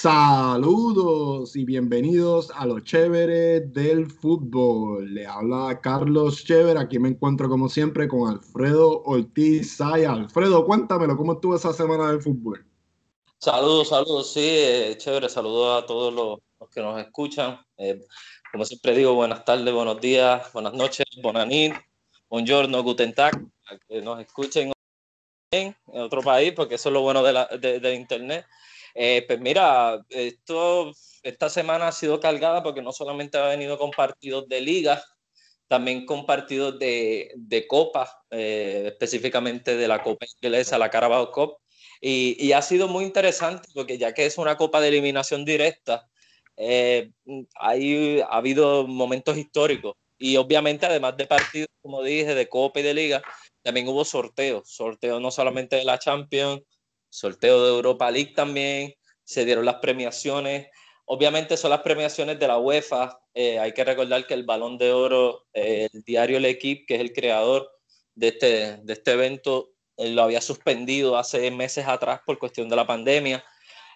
Saludos y bienvenidos a los chéveres del fútbol. Le habla Carlos Chéver. Aquí me encuentro como siempre con Alfredo Ortiz Saya. Alfredo, cuéntamelo, ¿cómo estuvo esa semana del fútbol? Saludos, saludos, sí, eh, chévere. Saludos a todos los, que nos escuchan. Eh, como siempre digo, buenas tardes, buenos días, buenas noches, bonanit, buongiorno, guten tag, a que nos escuchen en otro país, porque eso es lo bueno de, la, de internet. Eh, pues mira, esto, esta semana ha sido cargada porque no solamente ha venido con partidos de liga, también con partidos de, de copa, eh, específicamente de la Copa Inglesa, la Carabao Cup. Y, y, ha sido muy interesante porque ya que es una copa de eliminación directa, eh, hay, ha habido momentos históricos. Y obviamente, además de partidos, como dije, de copa y de liga, también hubo sorteos. Sorteos no solamente de la Champions, sorteo de Europa League también, se dieron las premiaciones. Obviamente son las premiaciones de la UEFA. Eh, hay que recordar que el Balón de Oro, eh, el diario L'Equipe, que es el creador de este, de este evento, eh, lo había suspendido hace meses atrás por cuestión de la pandemia.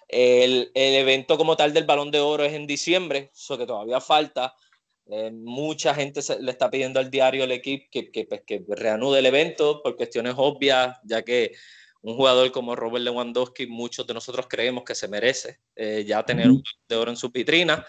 El, el, evento como tal del Balón de Oro es en diciembre, eso que todavía falta. mucha gente le está pidiendo al diario L'Equipe que, que, pues, que reanude el evento por cuestiones obvias, ya que un jugador como Robert Lewandowski, muchos de nosotros creemos que se merece eh, ya tener un de oro en su vitrina.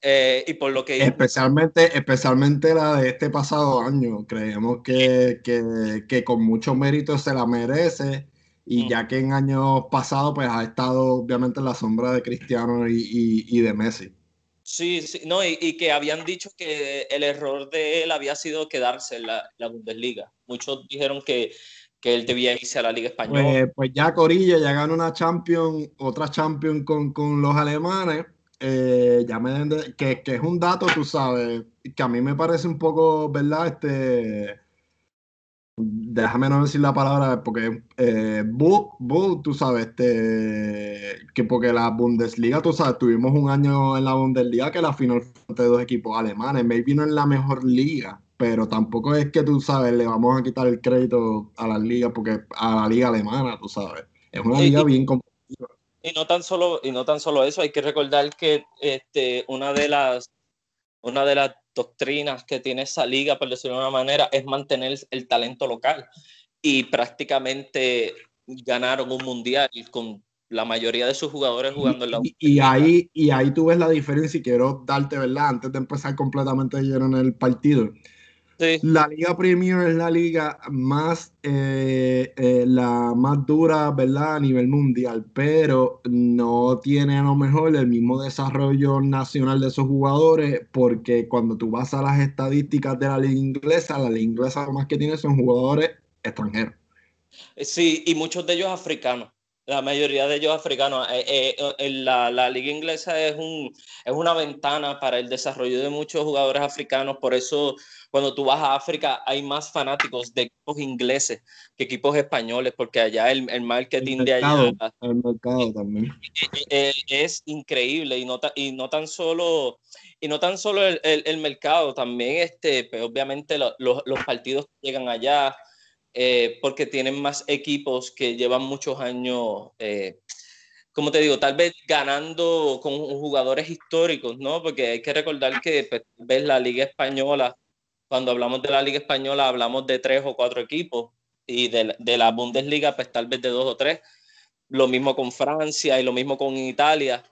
Eh, y por lo que... Especialmente, especialmente la de este pasado año. Creemos que, que, que con mucho mérito se la merece. Y ya que en años pasados pues ha estado obviamente en la sombra de Cristiano y, y, y de Messi. Sí, sí, no, y, y, que habían dicho que el error de él había sido quedarse en la, la Bundesliga. Muchos dijeron que que él debía irse a la Liga Española. Pues, pues ya Corilla ya ganó una Champions, otra Champions con, con los alemanes. Eh, ya me que, que, es un dato, tú sabes, que a mí me parece un poco, ¿verdad? Este, déjame no decir la palabra, porque eh, bu, tú sabes, este, que porque la Bundesliga, tú sabes, tuvimos un año en la Bundesliga que la final fue de dos equipos alemanes, maybe no en la mejor liga, pero tampoco es que tú sabes, le vamos a quitar el crédito a la liga, porque a la liga alemana, tú sabes, es una liga bien competitiva. Y no tan solo, y no tan solo eso, hay que recordar que este, una de las una de las doctrinas que tiene esa liga, por decirlo de una manera, es mantener el talento local. Y prácticamente ganaron un mundial con la mayoría de sus jugadores jugando en la y, y ahí Y ahí tú ves la diferencia y quiero darte, ¿verdad? Antes de empezar completamente lleno en el partido. La Liga Premier es la liga más, eh, eh, la más dura, ¿verdad? A nivel mundial, pero no tiene a lo mejor el mismo desarrollo nacional de esos jugadores, porque cuando tú vas a las estadísticas de la liga inglesa, la liga inglesa lo más que tiene son jugadores extranjeros. Sí, y muchos de ellos africanos la mayoría de ellos africanos. Eh, eh, la, la, liga inglesa es, un, es una ventana para el desarrollo de muchos jugadores africanos, por eso cuando tú vas a África hay más fanáticos de equipos ingleses que equipos españoles, porque allá el, el marketing de allá el mercado también. Eh, es, increíble y no, y no tan solo... Y no tan solo el, el, mercado, también este, pues, obviamente los, los partidos que llegan allá, eh, porque tienen más equipos que llevan muchos años, eh, como te digo, tal vez ganando con jugadores históricos, ¿no? Porque hay que recordar que pues, ves la Liga Española, cuando hablamos de la Liga Española hablamos de tres o cuatro equipos y de, de la Bundesliga pues tal vez de dos o tres, lo mismo con Francia y lo mismo con Italia,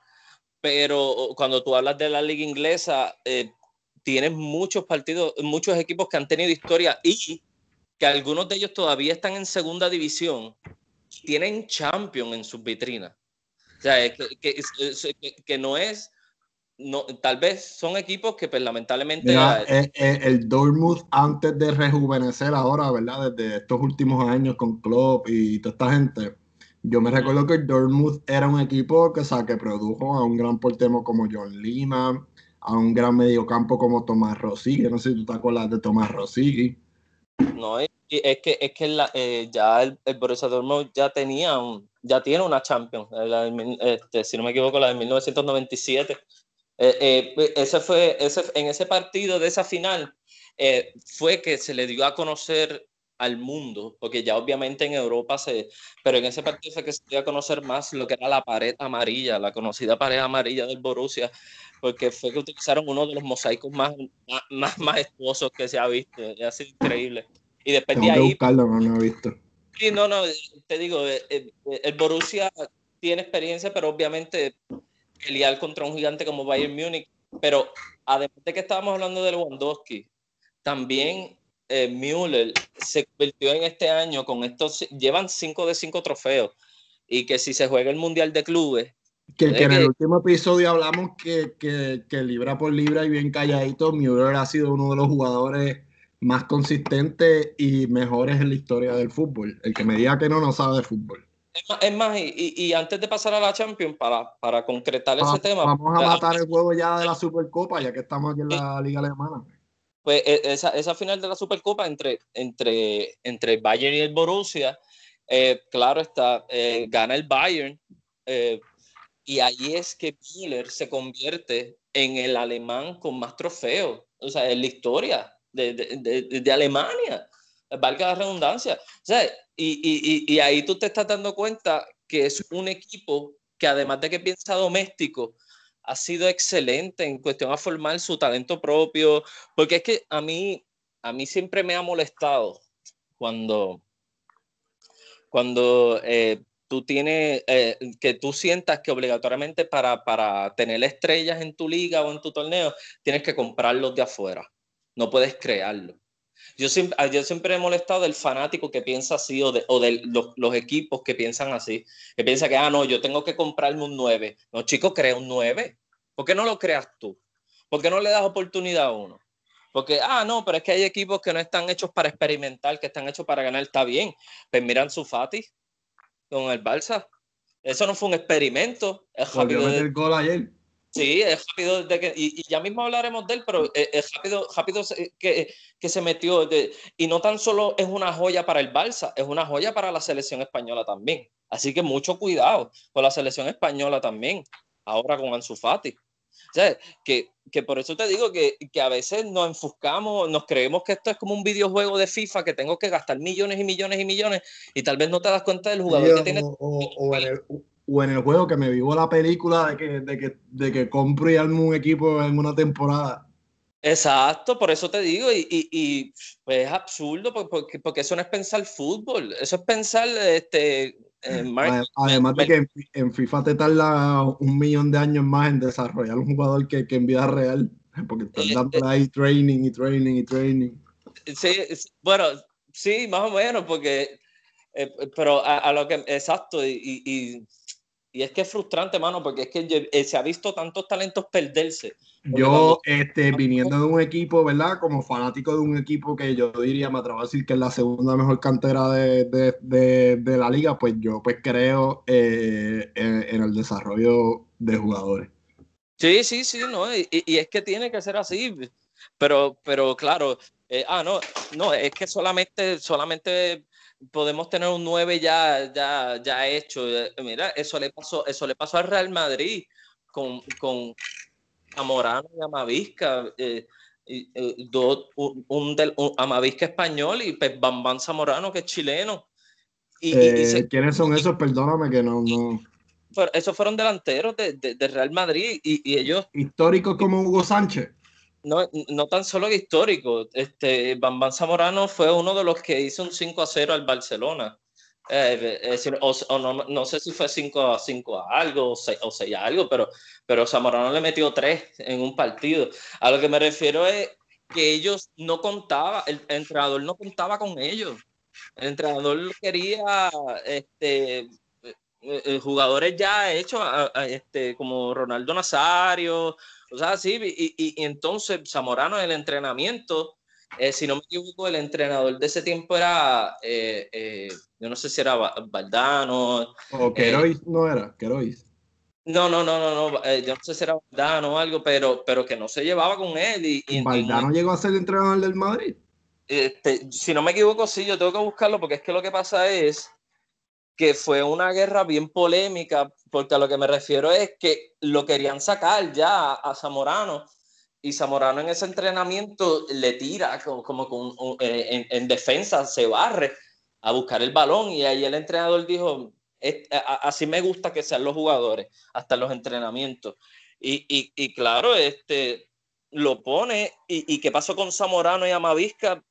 pero cuando tú hablas de la Liga Inglesa, eh, tienes muchos partidos, muchos equipos que han tenido historia y que algunos de ellos todavía están en segunda división, tienen champion en sus vitrinas. O sea, que, que, que, no es, no, tal vez son equipos que pues, lamentablemente... Eh, eh, el Dortmund antes de rejuvenecer ahora, ¿verdad? Desde estos últimos años con Klopp y toda esta gente, yo me recuerdo que el Dortmund era un equipo que, o sea, que produjo a un gran portero como John Lima, a un gran mediocampo como Tomás Rosigui, no sé si tú te acuerdas de Tomás Rosigui no, es que, es que eh, ya el, el, Borussia Dortmund ya tenía un, ya tiene una Champions, este, si no me equivoco, la de 1997. Eh, eh, ese fue, ese, en ese partido de esa final fue que se le dio a conocer al mundo, porque ya obviamente en Europa se, pero en ese partido fue que se dio a conocer más lo que era la pared amarilla, la conocida pared amarilla del Borussia, porque fue que utilizaron uno de los mosaicos más, más, majestuosos que se ha visto, sido increíble. Y después de ahí... Buscarlo, no, no he visto. Sí, no, no, te digo, el, eh, eh, el Borussia tiene experiencia, pero obviamente pelear contra un gigante como Bayern Múnich, pero además de que estábamos hablando de Lewandowski, también eh, Müller se convirtió en este año con estos, llevan 5 de 5 trofeos y que si se juega el Mundial de Clubes. Que, en el último episodio hablamos que, que, que, libra por libra y bien calladito, Müller ha sido uno de los jugadores más consistentes y mejores en la historia del fútbol. El que me diga que no, no sabe de fútbol. Es más, y, y, antes de pasar a la Champions, para, para concretar ese tema. Vamos a matar el juego ya de la Supercopa, ya que estamos aquí en la Liga Alemana pues e, esa, esa, final de la Supercopa entre, entre, entre Bayern y el Borussia, eh, claro está, eh, gana el Bayern eh, y ahí es que Müller se convierte en el alemán con más trofeos, o sea, en la historia de, de, de, Alemania, valga la redundancia. O sea, y, y, y ahí tú te estás dando cuenta que es un equipo que además de que piensa doméstico, ha sido excelente en cuestión a formar su talento propio, porque es que a mí, a mí siempre me ha molestado cuando, cuando eh, tú tienes, eh, que tú sientas que obligatoriamente para, para tener estrellas en tu liga o en tu torneo, tienes que comprarlos de afuera, no puedes crearlo. Yo siempre, yo siempre he molestado del fanático que piensa así o de, o de los, los, equipos que piensan así, que piensa que, ah, no, yo tengo que comprarme un 9. No, chico, crea un 9. ¿Por qué no lo creas tú? ¿Por qué no le das oportunidad a uno? Porque, ah, no, pero es que hay equipos que no están hechos para experimentar, que están hechos para ganar, está bien. Pues miran su Fati con el Balsa. Eso no fue un experimento. De... el gol ayer. Sí, es rápido de que, y, ya mismo hablaremos de él, pero es, rápido, rápido que, que se metió. De, y no tan solo es una joya para el Balsa, es una joya para la selección española también. Así que mucho cuidado con la selección española también, ahora con Ansu Fati. O sea, que, que, por eso te digo que, que, a veces nos enfuscamos, nos creemos que esto es como un videojuego de FIFA que tengo que gastar millones y millones y millones y tal vez no te das cuenta del jugador que tiene. O, o, en el, o, en el, juego que me vivo la película de que, de que, de que compro y armo un equipo en una temporada. Exacto, por eso te digo, y, y, y pues es absurdo porque, porque eso no es pensar fútbol, eso es pensar este, eh, además de que en, FIFA te tarda un millón de años más en desarrollar un jugador que, que en vida real, porque están dando ahí training y training y training. Sí, bueno, sí, más o menos, porque, eh, pero a, lo que, exacto, y, y, y, es que es frustrante, mano, porque es que eh, se ha visto tantos talentos perderse yo, este, viniendo de un equipo, ¿verdad? Como fanático de un equipo que yo diría, me atrevo a decir que es la segunda mejor cantera de, de, de, la liga, pues yo pues creo eh, en, el desarrollo de jugadores. Sí, sí, sí, no, y, y, es que tiene que ser así, pero, pero claro, eh, ah, no, no, es que solamente, solamente podemos tener un 9 ya, ya, ya hecho. Mira, eso le pasó, eso le pasó al Real Madrid con, con a Morano y Amavisca, eh, eh, un, del, Amavisca español y pues Bambán Zamorano, que es chileno. Y, eh, ¿Quiénes son esos? Perdóname que no... no... esos fueron delanteros de, de, Real Madrid y, y, ellos... ¿Históricos como Hugo Sánchez? No, no tan solo histórico. Este, Bambán Zamorano fue uno de los que hizo un 5 a 0 al Barcelona. Eh, o, no, no, sé si fue 5 a 5 a algo o 6, a algo, pero, pero Zamorano le metió 3 en un partido. A lo que me refiero es que ellos no contaban, el, entrenador no contaba con ellos. El entrenador quería este, eh, eh, jugadores ya hechos, este, como Ronaldo Nazario, o sea, sí, y, y, y entonces Zamorano en el entrenamiento eh, si no me equivoco, el entrenador de ese tiempo era, eh, eh, yo no sé si era Valdano. O Querois no era, Querois. No, no, no, no, no, yo no sé si era Valdano o algo, pero, pero que no se llevaba con él. Y, ¿Valdano llegó a ser el entrenador del Madrid? Este, si no me equivoco, sí, yo tengo que buscarlo porque es que lo que pasa es que fue una guerra bien polémica, porque a lo que me refiero es que lo querían sacar ya a Zamorano y Zamorano en ese entrenamiento le tira como, eh, en, defensa, se barre a buscar el balón y ahí el entrenador dijo, así me gusta que sean los jugadores, hasta los entrenamientos. Y, claro, este, lo pone. Y, qué pasó con Zamorano y Amavisca?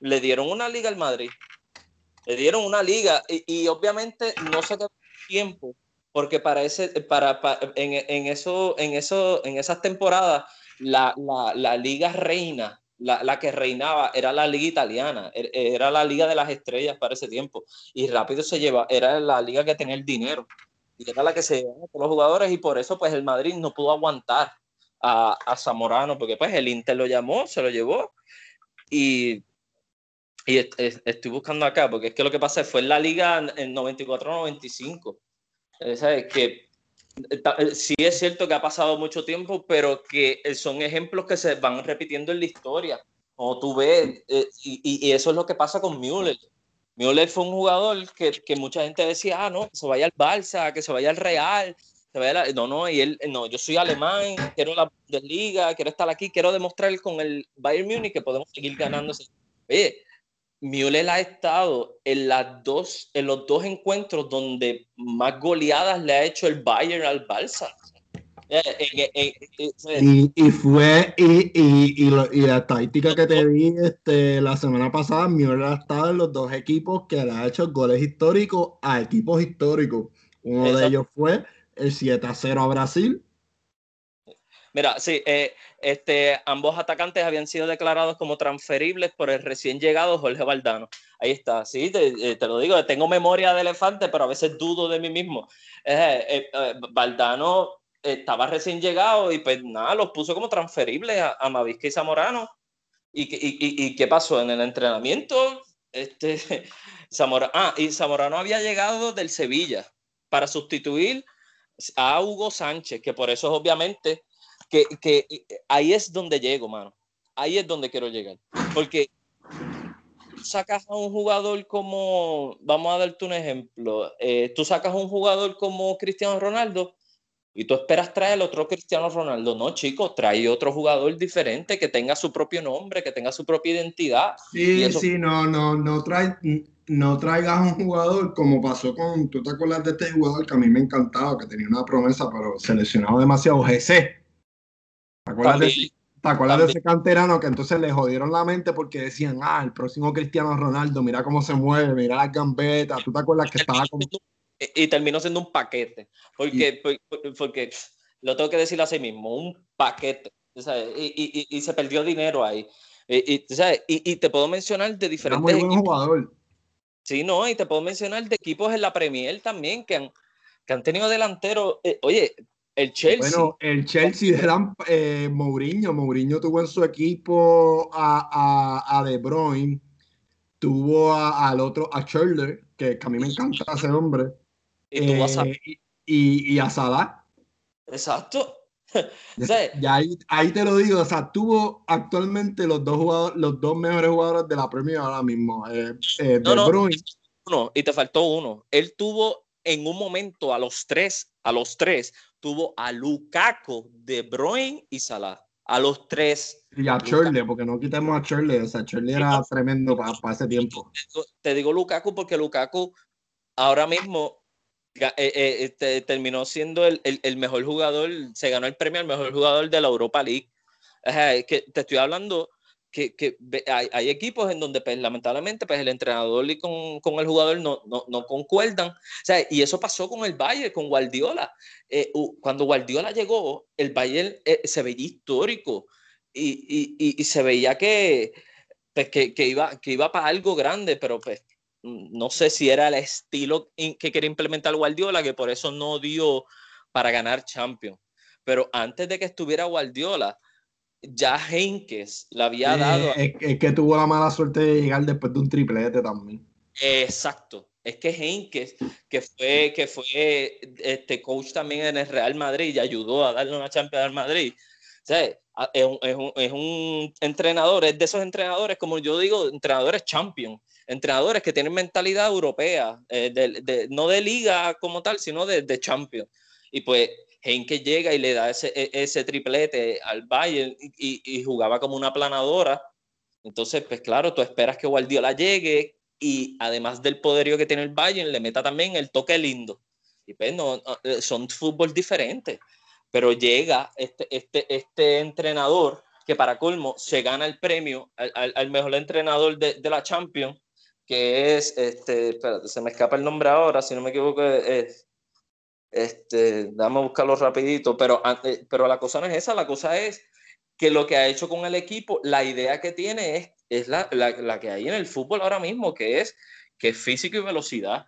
Le dieron una liga al Madrid. Le dieron una liga. Y, obviamente no se quedó tiempo. Porque para, ese, para, en, eso, en, eso, en esas temporadas, la, liga reina, la, que reinaba, era la liga italiana. Er, era la liga de las estrellas para ese tiempo. Y rápido se lleva. Era la liga que tenía el dinero y era la que se llevaba los jugadores y por eso pues el Madrid no pudo aguantar a, a, Zamorano, porque pues el Inter lo llamó, se lo llevó y, y estoy buscando acá, porque es que lo que pasa fue en la liga en 94-95, ¿sabes? Que eh, sí es cierto que ha pasado mucho tiempo, pero que son ejemplos que se van repitiendo en la historia. Como tú ves, eh, y, y, eso es lo que pasa con Müller. Müller fue un jugador que, que, mucha gente decía, ah, no, que se vaya al Barça, que se vaya al Real, no, no, y él, no, yo soy alemán, quiero la Liga, quiero estar aquí, quiero demostrar con el Bayern Múnich que podemos seguir ganando. Oye, Müller ha estado en, las dos, en los dos encuentros donde más goleadas le ha hecho el Bayern al Barça. Eh, eh, eh, y, fue y, y, la táctica que te di este, la semana pasada, Müller ha estado en los dos equipos que le ha hecho goles históricos a equipos históricos. Uno de ellos fue el 7 a 0 a Brasil. Mira, sí, eh, este, ambos atacantes habían sido declarados como transferibles por el recién llegado Jorge Valdano. Ahí está, sí, te, eh, lo digo, tengo memoria de elefante, pero a veces dudo de mí mismo. Eh, Valdano estaba recién llegado y pues nada, los puso como transferibles a, a y Zamorano. ¿Y, y, qué pasó en el entrenamiento? Este, Zamorano, ah, y Zamorano había llegado del Sevilla para sustituir a Hugo Sánchez, que por eso es obviamente que, que ahí es donde llego, mano. Ahí es donde quiero llegar. Porque sacas a un jugador como, vamos a darte un ejemplo, eh, tú sacas a un jugador como Cristiano Ronaldo y tú esperas traer otro Cristiano Ronaldo. No, chicos, trae otro jugador diferente que tenga su propio nombre, que tenga su propia identidad. Sí, sí, no, no, no trae, no traigas a un jugador como pasó con, ¿tú te acuerdas de este jugador que a mí me encantaba, que tenía una promesa, pero seleccionado demasiado, GC? ¿Te acuerdas, de, ¿te de ese canterano que entonces le jodieron la mente porque decían, ah, el próximo Cristiano Ronaldo, mira cómo se mueve, mira las gambetas, ¿tú te acuerdas que estaba como... Y terminó siendo un paquete, porque, porque, lo tengo que decir así mismo, un paquete, y, y, y, se perdió dinero ahí. Y, y, te puedo mencionar de diferentes... Era muy buen jugador Sí, no, y te puedo mencionar de equipos en la Premier también que han, que han tenido delanteros. Eh, oye, el Chelsea. Bueno, el Chelsea eran eh, Mourinho. Mourinho tuvo en su equipo a, a, a De Bruyne, tuvo al otro, a Schürrle, que, a mí me encanta ese hombre. Y, tuvo a eh, y, y, a Salah. Exacto. y ahí, ahí, te lo digo, o sea, tuvo actualmente los dos jugadores, los dos mejores jugadores de la Premier ahora mismo. Eh, eh, no, no, y te faltó uno. Él tuvo en un momento a los tres, a los tres, tuvo a Lukaku, De Bruyne y Salah. A los tres. Y a Shirley, porque no quitemos a Shirley. O sea, Shirley era tremendo para ese tiempo. Te digo Lukaku porque Lukaku ahora mismo eh, eh, este, terminó siendo el, el, mejor jugador, se ganó el premio al mejor jugador de la Europa League. que te estoy hablando que, que hay, hay, equipos en donde pues, lamentablemente pues, el entrenador y con, con el jugador no, no, no, concuerdan. O sea, y eso pasó con el Bayern, con Guardiola. Eh, cuando Guardiola llegó, el Bayern se veía histórico y, y, y, se veía que, pues, que, que, iba, que iba para algo grande, pero pues no sé si era el estilo que quería implementar Guardiola, que por eso no dio para ganar Champions. Pero antes de que estuviera Guardiola, ya Henkes le había dado. Es, que tuvo la mala suerte de llegar después de un triplete también. Exacto. Es que Henkes, que fue, que fue este coach también en el Real Madrid y ayudó a darle una Champions al Madrid. es, un, es, un, es un entrenador, es de esos entrenadores, como yo digo, entrenadores champion entrenadores que tienen mentalidad europea, eh, de, no de liga como tal, sino de, de Champions. Y pues Henke llega y le da ese, e, ese triplete al Bayern y, jugaba como una planadora. Entonces, pues claro, tú esperas que Guardiola llegue y además del poderío que tiene el Bayern, le meta también el toque lindo. Y pues no, eh, son fútbol diferentes. Pero llega este, este, este entrenador que para colmo se gana el premio al, al, mejor entrenador de, de, la Champions, que es, este, espérate, se me escapa el nombre ahora, si no me equivoco, es, este, dame a buscarlo rapidito, pero, eh, pero la cosa no es esa, la cosa es que lo que ha hecho con el equipo, la idea que tiene es, es la, la, la que hay en el fútbol ahora mismo, que es, que es físico y velocidad.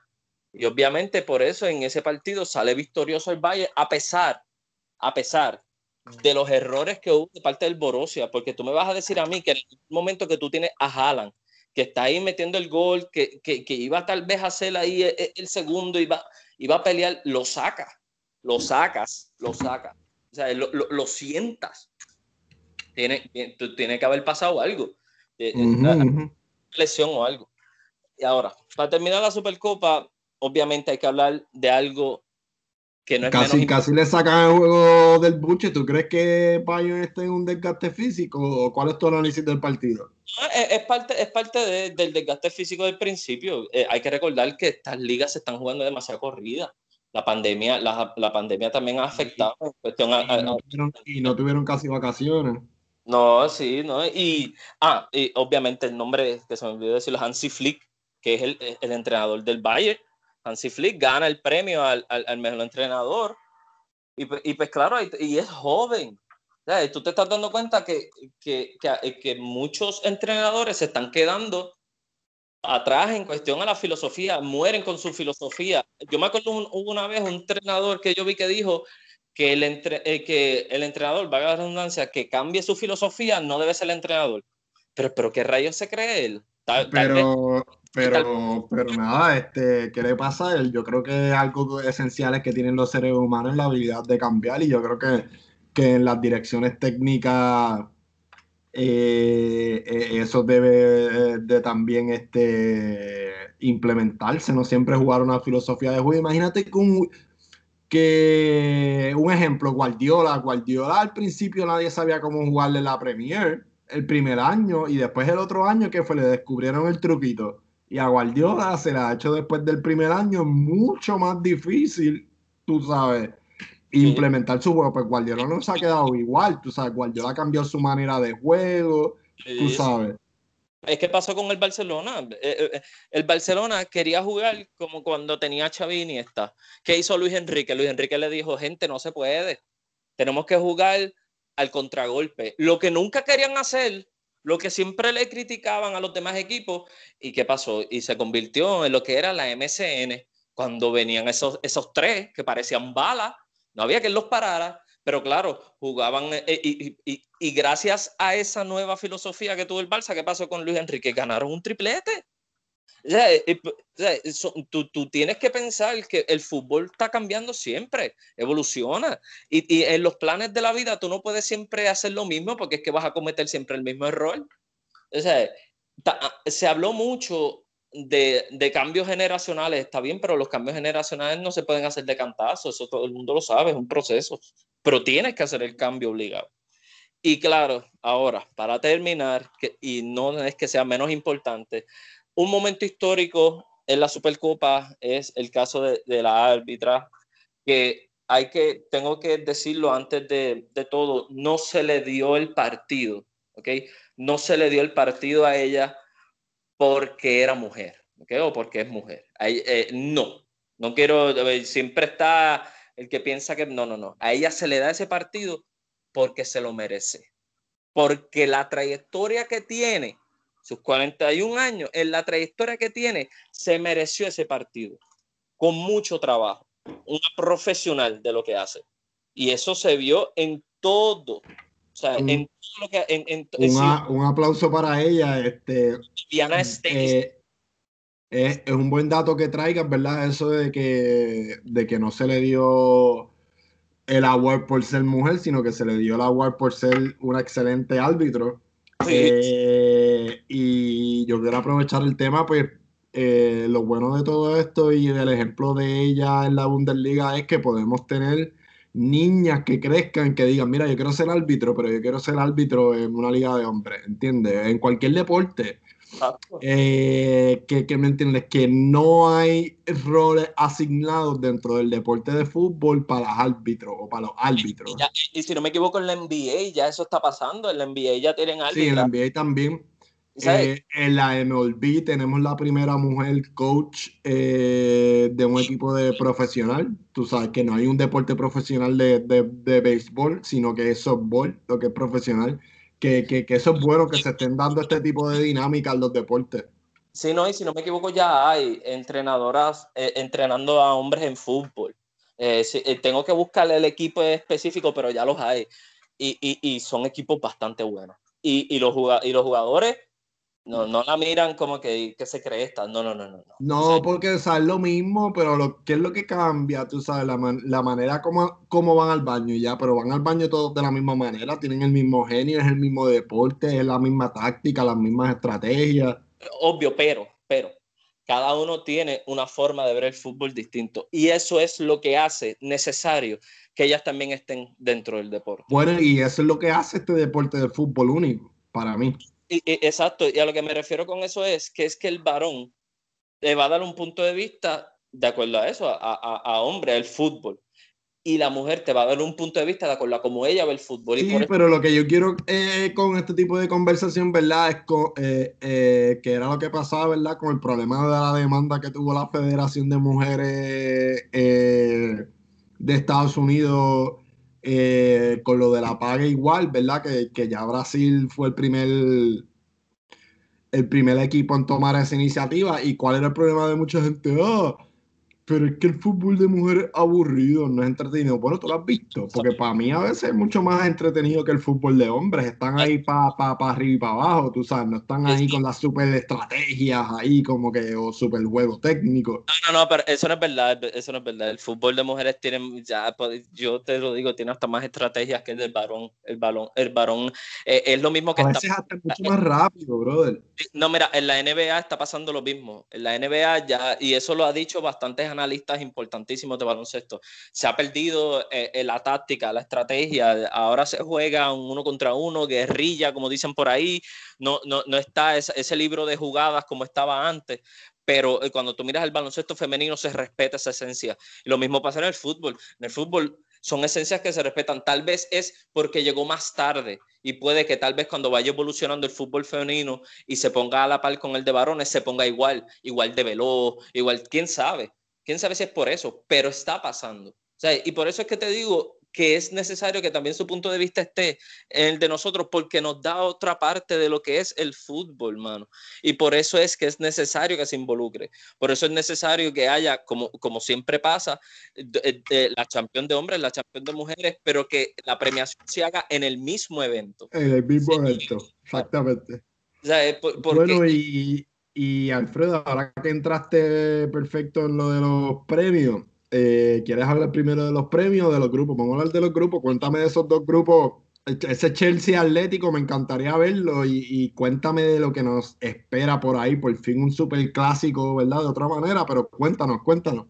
Y obviamente por eso en ese partido sale victorioso el Bayern, a pesar, a pesar de los errores que hubo de parte del Borussia, porque tú me vas a decir a mí que en el momento que tú tienes a Haaland, que está ahí metiendo el gol, que, que, que iba tal vez a hacer ahí el, el, segundo, iba, iba a pelear, lo saca, lo sacas, lo sacas, o sea, lo, lo, lo sientas. Tiene, tiene que haber pasado algo, uh -huh. lesión o algo. Y ahora, para terminar la Supercopa, obviamente hay que hablar de algo que no es casi, menos casi le sacan el juego del buche. ¿Tú crees que Bayern está en un desgaste físico o cuál es tu análisis del partido? Es, es parte, es parte de, del desgaste físico del principio. Eh, hay que recordar que estas ligas se están jugando demasiado corridas. La pandemia, la, la, pandemia también ha afectado. En cuestión a, a, y, no tuvieron, y no tuvieron casi vacaciones. No, sí, no. Y, ah, y obviamente el nombre que se me olvidó decirlo, Hansi Flick, que es el, el entrenador del Bayern Hansi Flick gana el premio al, al, al mejor entrenador. Y, y, pues claro, y, es joven. ¿sabes? Tú te estás dando cuenta que, que, que, que, muchos entrenadores se están quedando atrás en cuestión a la filosofía, mueren con su filosofía. Yo me acuerdo un, una vez un entrenador que yo vi que dijo que el, entre, eh, que el entrenador, valga la redundancia, que cambie su filosofía, no debe ser el entrenador. Pero, pero ¿qué rayos se cree él? Tal, pero, tal pero, pero nada, este, ¿qué le pasa a él? Yo creo que algo esencial es que tienen los seres humanos la habilidad de cambiar y yo creo que, que en las direcciones técnicas eh, eh eso debe de también este, implementarse, no siempre jugar una filosofía de juego. Imagínate que un, que un ejemplo, Guardiola, Guardiola al principio nadie sabía cómo jugarle la Premier el primer año y después el otro año que fue, le descubrieron el truquito. Y a Guardiola se la ha hecho después del primer año mucho más difícil, tú sabes, implementar su juego. Pues Guardiola no se ha quedado igual, tú sabes, Guardiola cambió su manera de juego, tú sabes. Es que pasó con el Barcelona. Eh, eh, el Barcelona quería jugar como cuando tenía Xavi y Iniesta. ¿Qué hizo Luis Enrique? Luis Enrique le dijo, gente, no se puede. Tenemos que jugar al contragolpe. Lo que nunca querían hacer, lo que siempre le criticaban a los demás equipos, ¿y qué pasó? Y se convirtió en lo que era la MCN, cuando venían esos, esos tres que parecían balas, no había que los parara, pero claro, jugaban eh, y, y, y, gracias a esa nueva filosofía que tuvo el Barça, ¿qué pasó con Luis Enrique? Ganaron un triplete. O sea, o sea, eso, tú, tú, tienes que pensar que el fútbol está cambiando siempre, evoluciona. Y, y, en los planes de la vida tú no puedes siempre hacer lo mismo porque es que vas a cometer siempre el mismo error. O sea, se habló mucho de, de, cambios generacionales, está bien, pero los cambios generacionales no se pueden hacer de cantazo, eso todo el mundo lo sabe, es un proceso. Pero tienes que hacer el cambio obligado. Y claro, ahora, para terminar, que, y no es que sea menos importante, un momento histórico en la Supercopa es el caso de, la árbitra, que hay que, tengo que decirlo antes de, todo, no se le dio el partido, ¿ok? No se le dio el partido a ella porque era mujer, ¿ok? O porque es mujer. Eh, no, no quiero, siempre está el que piensa que no, no, no. A ella se le da ese partido porque se lo merece. Porque la trayectoria que tiene sus 41 años, en la trayectoria que tiene, se mereció ese partido, con mucho trabajo, una profesional de lo que hace. Y eso se vio en todo. O sea, un, en todo lo que... En, en, una, un aplauso para ella. Este, Diana eh, es, es, un buen dato que traigas, ¿verdad? Eso de que, de que no se le dio el award por ser mujer, sino que se le dio el award por ser un excelente árbitro. Eh, y yo quiero aprovechar el tema, pues eh, lo bueno de todo esto y del ejemplo de ella en la Bundesliga es que podemos tener niñas que crezcan, que digan, mira, yo quiero ser árbitro, pero yo quiero ser árbitro en una liga de hombres, ¿entiendes? En cualquier deporte. Eh, que, me entiendes, que no hay roles asignados dentro del deporte de fútbol para los árbitros o para los árbitros. Y, si no me equivoco, en la NBA ya eso está pasando, en la NBA ya tienen árbitros. Sí, en la NBA también. Eh, en la MLB tenemos la primera mujer coach eh, de un equipo de profesional. Tú sabes que no hay un deporte profesional de, de, béisbol, sino que es softball, lo que es profesional. Que, que, que, eso es bueno que se estén dando este tipo de dinámica en los deportes. Sí, no, y si no me equivoco, ya hay entrenadoras eh, entrenando a hombres en fútbol. tengo que buscarle el equipo específico, pero ya los hay. Y, y, y son equipos bastante buenos. Y, y, los, y los jugadores no, no la miran como que, que se cree esta. No, no, no, no. No, porque es lo mismo, pero lo, ¿qué es lo que cambia? Tú sabes, la, la manera como, como van al baño ya, pero van al baño todos de la misma manera, tienen el mismo genio, es el mismo deporte, es la misma táctica, las mismas estrategias. Obvio, pero, pero, cada uno tiene una forma de ver el fútbol distinto y eso es lo que hace necesario que ellas también estén dentro del deporte. Bueno, y eso es lo que hace este deporte de fútbol único, para mí exacto, y a lo que me refiero con eso es que es que el varón le va a dar un punto de vista de acuerdo a eso, a, a, hombre, al fútbol. Y la mujer te va a dar un punto de vista de acuerdo a cómo ella ve el fútbol. Sí, pero lo que yo quiero eh, con este tipo de conversación, ¿verdad? Es eh, eh, que era lo que pasaba, ¿verdad? Con el problema de la demanda que tuvo la Federación de Mujeres de Estados Unidos eh, con lo de la paga igual, ¿verdad? Que, que, ya Brasil fue el primer, el primer equipo en tomar esa iniciativa. ¿Y cuál era el problema de mucha gente? Ah, pero es que el fútbol de mujeres es aburrido, no es entretenido. Bueno, tú lo has visto, porque para mí a veces es mucho más entretenido que el fútbol de hombres. Están ahí para pa, pa arriba y para abajo, tú sabes, no están ahí con las super estrategias ahí como que, o super juego técnico. No, no, no, pero eso no es verdad, eso no es verdad. El fútbol de mujeres tiene, ya, pues, yo te lo digo, tiene hasta más estrategias que el del varón. El balón, el varón eh, es lo mismo que a veces hasta mucho más rápido, brother. No, mira, en la NBA está pasando lo mismo. En la NBA ya, y eso lo ha dicho bastantes analistas importantísimos de baloncesto. Se ha perdido eh, la táctica, la estrategia. Ahora se juega un uno contra uno, guerrilla, como dicen por ahí. No, no, no está ese, ese libro de jugadas como estaba antes pero eh, cuando tú miras el baloncesto femenino se respeta esa esencia. Lo mismo pasa en el fútbol. En el fútbol son esencias que se respetan. Tal vez es porque llegó más tarde y puede que tal vez cuando vaya evolucionando el fútbol femenino y se ponga a la par con el de varones, se ponga igual, igual de veloz, igual, quién sabe. Quién sabe si es por eso, pero está pasando. y por eso es que te digo que es necesario que también su punto de vista esté en el de nosotros, porque nos da otra parte de lo que es el fútbol, mano. Y por eso es que es necesario que se involucre. Por eso es necesario que haya, como, como siempre pasa, la champion de hombres, la champion de mujeres, pero que la premiación se haga en el mismo evento. En el mismo evento, exactamente. Bueno, y, y Alfredo, ahora que entraste perfecto en lo de los premios, eh, ¿quieres hablar primero de los premios o de los grupos? Vamos a hablar de los grupos. Cuéntame de esos dos grupos. Ese Chelsea Atlético me encantaría verlo y, cuéntame de lo que nos espera por ahí. Por fin un super clásico, ¿verdad? De otra manera, pero cuéntanos, cuéntanos.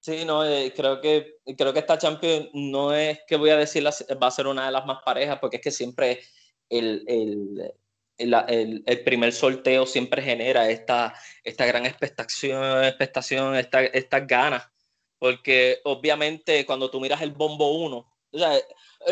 Sí, no, eh, creo, que, creo que esta Champions no es que voy a decir va a ser una de las más parejas, porque es que siempre el, el el, el, primer sorteo siempre genera esta, esta gran expectación, expectación estas esta ganas, porque obviamente cuando tú miras el bombo 1, o sea, eh,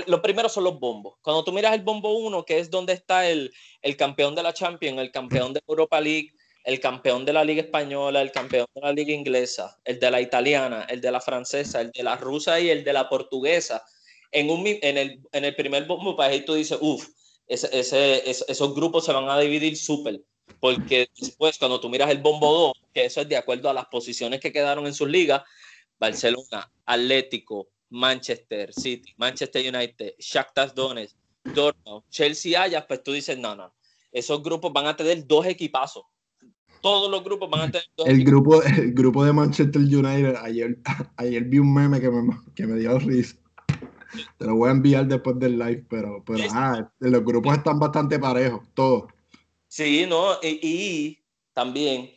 lo primero son los bombos. Cuando tú miras el bombo 1, que es donde está el, el campeón de la Champions, el campeón de Europa League, el campeón de la Liga Española, el campeón de la Liga Inglesa, el de la Italiana, el de la Francesa, el de la Rusa y el de la Portuguesa, en, un, en, el, en el primer bombo, pues ahí tú dices, uff, ese, esos grupos se van a dividir súper, porque después cuando tú miras el bombo 2, que eso es de acuerdo a las posiciones que quedaron en sus ligas, Barcelona, Atlético, Manchester City, Manchester United, Shakhtar Donetsk, Dortmund, Chelsea, Ajax, pues tú dices, no, no, esos grupos van a tener dos equipazos. Todos los grupos van a tener dos el grupo El grupo de Manchester United, ayer, ayer vi un meme que me, que me dio risa te lo voy a enviar después del live, pero, pero ah, los grupos están bastante parejos, todos. Sí, no, y, también,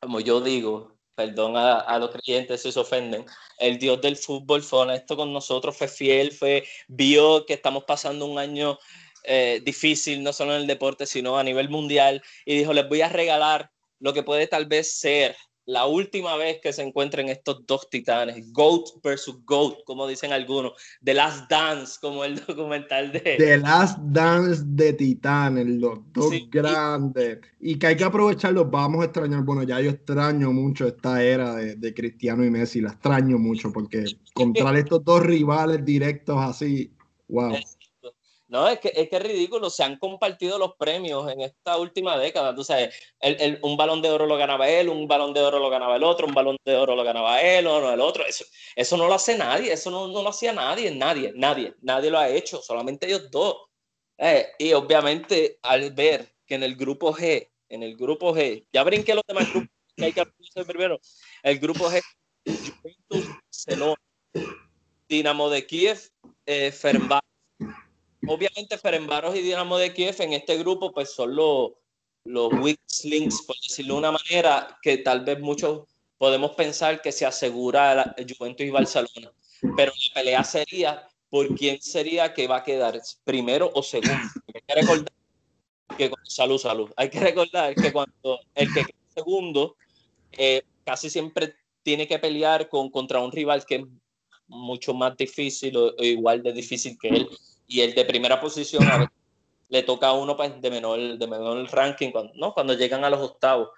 como yo digo, perdón a, los creyentes si se ofenden, el Dios del fútbol fue honesto con nosotros, fue fiel, fue, vio que estamos pasando un año eh, difícil, no solo en el deporte, sino a nivel mundial, y dijo, les voy a regalar lo que puede tal vez ser la última vez que se encuentren estos dos titanes, GOAT versus GOAT, como dicen algunos, The Last Dance, como el documental de... The Last Dance de Titanes, los dos grandes. Y que hay que aprovecharlos, vamos a extrañar, bueno, ya yo extraño mucho esta era de, Cristiano y Messi, la extraño mucho, porque contra estos dos rivales directos así, wow. No, es que, es que es ridículo. Se han compartido los premios en esta última década. Tú sabes, el, un balón de oro lo ganaba él, un balón de oro lo ganaba el otro, un balón de oro lo ganaba él o el otro. Eso, eso no lo hace nadie, eso no, no lo hacía nadie, nadie, nadie, nadie lo ha hecho, solamente ellos dos. Eh, y obviamente al ver que en el grupo G, en el grupo G, ya brinqué los demás grupos que hay que primero, el grupo G, Juventus, Barcelona, Dinamo de Kiev, eh, obviamente Ferenbaros y Dinamo de Kiev en este grupo pues son los, los weak links, por decirlo de una manera, que tal vez muchos podemos pensar que se asegura la Juventus y Barcelona. Pero la pelea sería por quién sería que va a quedar primero o segundo. Hay que recordar que salud, salud. Hay que recordar que cuando el que queda segundo eh, casi siempre tiene que pelear con, contra un rival que es mucho más difícil o igual de difícil que él y el de primera posición le toca a uno pues, de, menor, de menor ranking cuando, ¿no? cuando llegan a los octavos.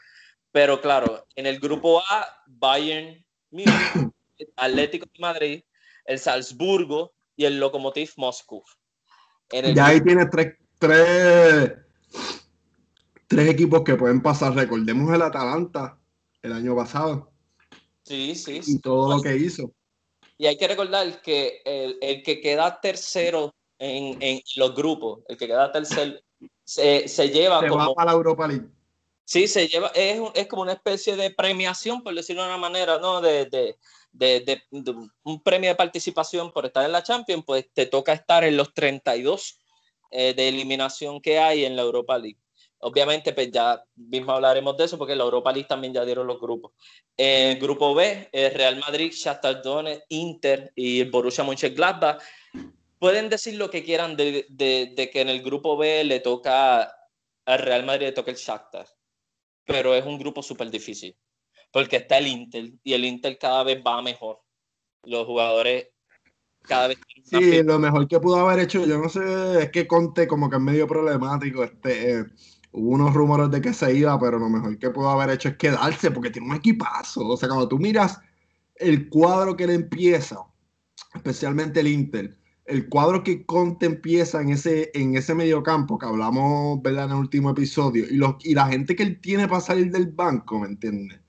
Pero claro, en el grupo A, Bayern, Atlético de Madrid, el Salzburgo y el Lokomotiv Moscú. ya ahí tienes tres, tres, tres equipos que pueden pasar. Recordemos el Atalanta el año pasado. Sí, sí. Y todo lo que hizo. Y hay que recordar que el, el que queda tercero en, los grupos. El que queda tercer se, se lleva se como... Va para la Europa League. Sí, se lleva, es, es, como una especie de premiación, por decirlo de una manera, ¿no? De, de, de, un premio de participación por estar en la Champions, pues te toca estar en los 32 eh, de eliminación que hay en la Europa League. Obviamente, pues ya mismo hablaremos de eso porque en la Europa League también ya dieron los grupos. En el grupo B, el Real Madrid, Shakhtar Donetsk, Inter y el Borussia Mönchengladbach pueden decir lo que quieran de, de, que en el grupo B le toca al Real Madrid, le toca el Shakhtar, pero es un grupo súper difícil, porque está el Inter y el Inter cada vez va mejor. Los jugadores cada vez... Sí, lo mejor que pudo haber hecho, yo no sé, es que Conte como que es medio problemático, este... Eh, hubo unos rumores de que se iba, pero lo mejor que pudo haber hecho es quedarse, porque tiene un equipazo. O sea, cuando tú miras el cuadro que le empieza, especialmente el Inter, el cuadro que Conte empieza en ese, en ese mediocampo que hablamos ¿verdad? en el último episodio y, los, y la gente que él tiene para salir del banco, ¿me entiendes?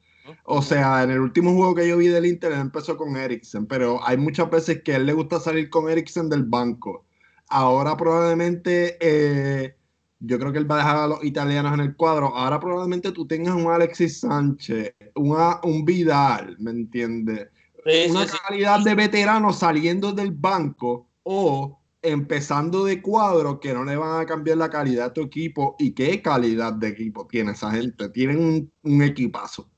O sea, en el último juego que yo vi del Inter, él empezó con Eriksen, pero hay muchas veces que a él le gusta salir con Eriksen del banco. Ahora probablemente, eh, yo creo que él va a dejar a los italianos en el cuadro. Ahora probablemente tú tengas un Alexis Sánchez, un Vidal, ¿me entiendes? Una calidad de veterano saliendo del banco o empezando de cuadro que no le van a cambiar la calidad a tu equipo y qué calidad de equipo tiene esa gente. Tienen un, equipazo.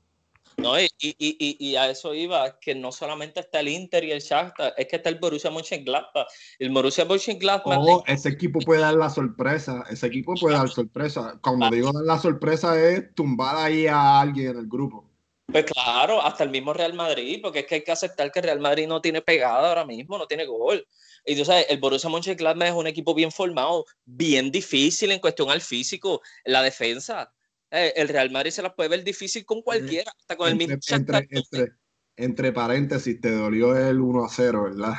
No, y, y, y, y, a eso iba, que no solamente está el Inter y el Shakhtar, es que está el Borussia Mönchengladbach. El Borussia Mönchengladbach... Oh, ese equipo puede dar la sorpresa, ese equipo puede dar sorpresa. Cuando digo dar la sorpresa es tumbar ahí a alguien en el grupo. Pues claro, hasta el mismo Real Madrid, porque es que hay que aceptar que el Real Madrid no tiene pegada ahora mismo, no tiene gol. Y tú sabes, el Borussia Mönchengladbach es un equipo bien formado, bien difícil en cuestión al físico, la defensa. Eh, el Real Madrid se las puede ver difícil con cualquiera, hasta con el mismo. Entre, entre, paréntesis, te dolió el 1 a 0, ¿verdad?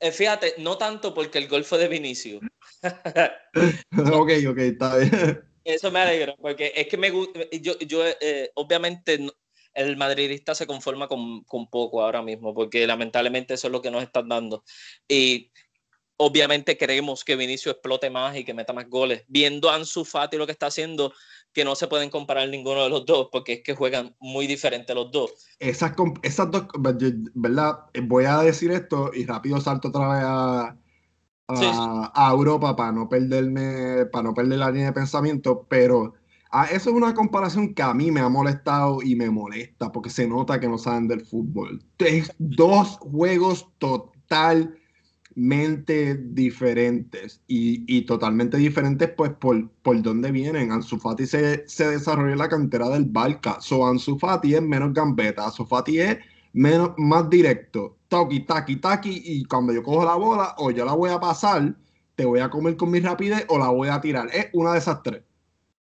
Eh, fíjate, no tanto porque el gol fue de Vinicio. ok, ok, está bien. Eso me alegra, porque es que me gusta, yo, yo eh, obviamente el madridista se conforma con, con, poco ahora mismo, porque lamentablemente eso es lo que nos están dando. Y obviamente queremos que Vinicio explote más y que meta más goles. Viendo a Ansu Fati lo que está haciendo, que no se pueden comparar ninguno de los dos, porque es que juegan muy diferente los dos. Esas, esas dos, ¿verdad? Voy a decir esto y rápido salto otra vez a, a, a Europa para no perderme, para no perder la línea de pensamiento, pero Ah, eso es una comparación que a mí me ha molestado y me molesta porque se nota que no saben del fútbol. Es dos juegos totalmente diferentes y, totalmente diferentes pues por, por dónde vienen. Ansu Fati se, se en la cantera del Barca. So Ansu Fati es menos gambeta. Ansu Fati es menos, más directo. Taki, taki, taki. Y cuando yo cojo la bola o yo la voy a pasar, te voy a comer con mi rapidez o la voy a tirar. Es una de esas tres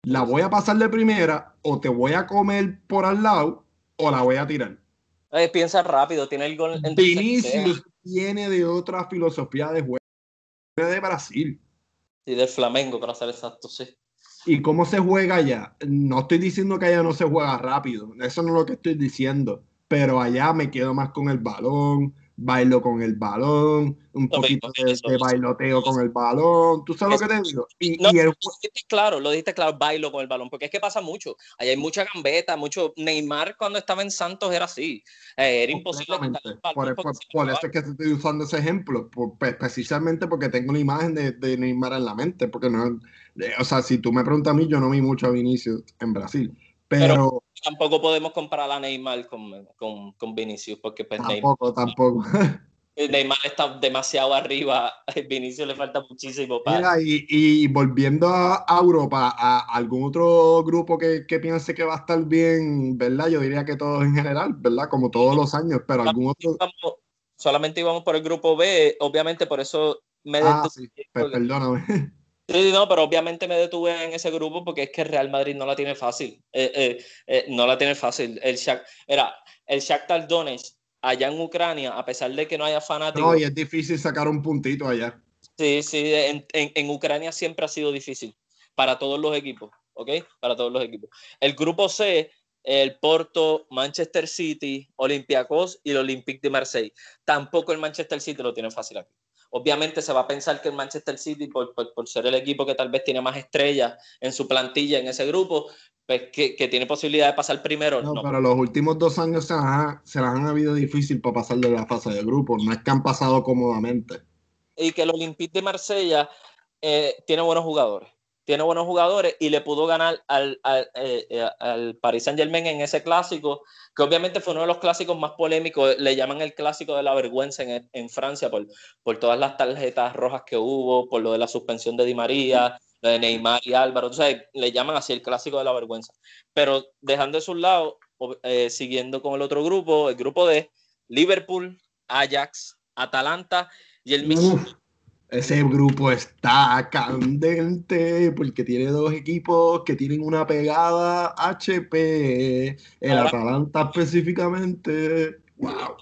la voy a pasar de primera o te voy a comer por al lado o la voy a tirar. Eh, piensa rápido, tiene el gol en Vinicius viene de otra filosofía de juego. De Brasil. Y del Flamengo, para ser exacto, sí. ¿Y cómo se juega allá? No estoy diciendo que allá no se juega rápido, eso no es lo que estoy diciendo, pero allá me quedo más con el balón, bailo con el balón, un poquito de, bailoteo con el balón. ¿Tú sabes lo que te digo? Y, no, lo dijiste claro, lo dijiste claro, bailo con el balón, porque es que pasa mucho. Ahí hay mucha gambeta, mucho. Neymar cuando estaba en Santos era así. Eh, era imposible. Por, por, eso es que estoy usando ese ejemplo, precisamente porque tengo una imagen de, de, Neymar en la mente, porque no. O sea, si tú me preguntas a mí, yo no vi mucho a Vinicius en Brasil. Pero, tampoco podemos comparar a Neymar con, con, con Vinicius, porque pues tampoco, Neymar, tampoco. Neymar está demasiado arriba, a Vinicius le falta muchísimo. Para. y, y, volviendo a, Europa, a algún otro grupo que, que, piense que va a estar bien, ¿verdad? Yo diría que todos en general, ¿verdad? Como todos los años, pero algún otro... solamente íbamos por el grupo B, obviamente por eso me... Ah, sí, pues perdóname. Sí, no, pero obviamente me detuve en ese grupo porque es que Real Madrid no la tiene fácil. Eh, eh, eh, no la tiene fácil. El era el Shakhtar Donetsk allá en Ucrania, a pesar de que no haya fanáticos. No, y es difícil sacar un puntito allá. Sí, sí, en, en, Ucrania siempre ha sido difícil para todos los equipos, ¿ok? Para todos los equipos. El grupo C, el Porto, Manchester City, Olympiacos y el Olympique de Marseille. Tampoco el Manchester City lo tiene fácil aquí. Obviamente se va a pensar que el Manchester City, por, ser el equipo que tal vez tiene más estrellas en su plantilla en ese grupo, pues que, tiene posibilidad de pasar primero. No, pero los últimos dos años se las, han habido difícil para pasar de la fase de grupo. No es que han pasado cómodamente. Y que el Olympique de Marsella eh, tiene buenos jugadores tiene buenos jugadores y le pudo ganar al, al, eh, eh, Paris Saint Germain en ese clásico, que obviamente fue uno de los clásicos más polémicos, le llaman el clásico de la vergüenza en, en Francia por, por todas las tarjetas rojas que hubo, por lo de la suspensión de Di María, lo de Neymar y Álvaro, entonces le llaman así el clásico de la vergüenza. Pero dejando eso a un lado, eh, siguiendo con el otro grupo, el grupo de Liverpool, Ajax, Atalanta y el mismo... Ese grupo está candente porque tiene dos equipos que tienen una pegada HP. El Atalanta específicamente. ¡Wow!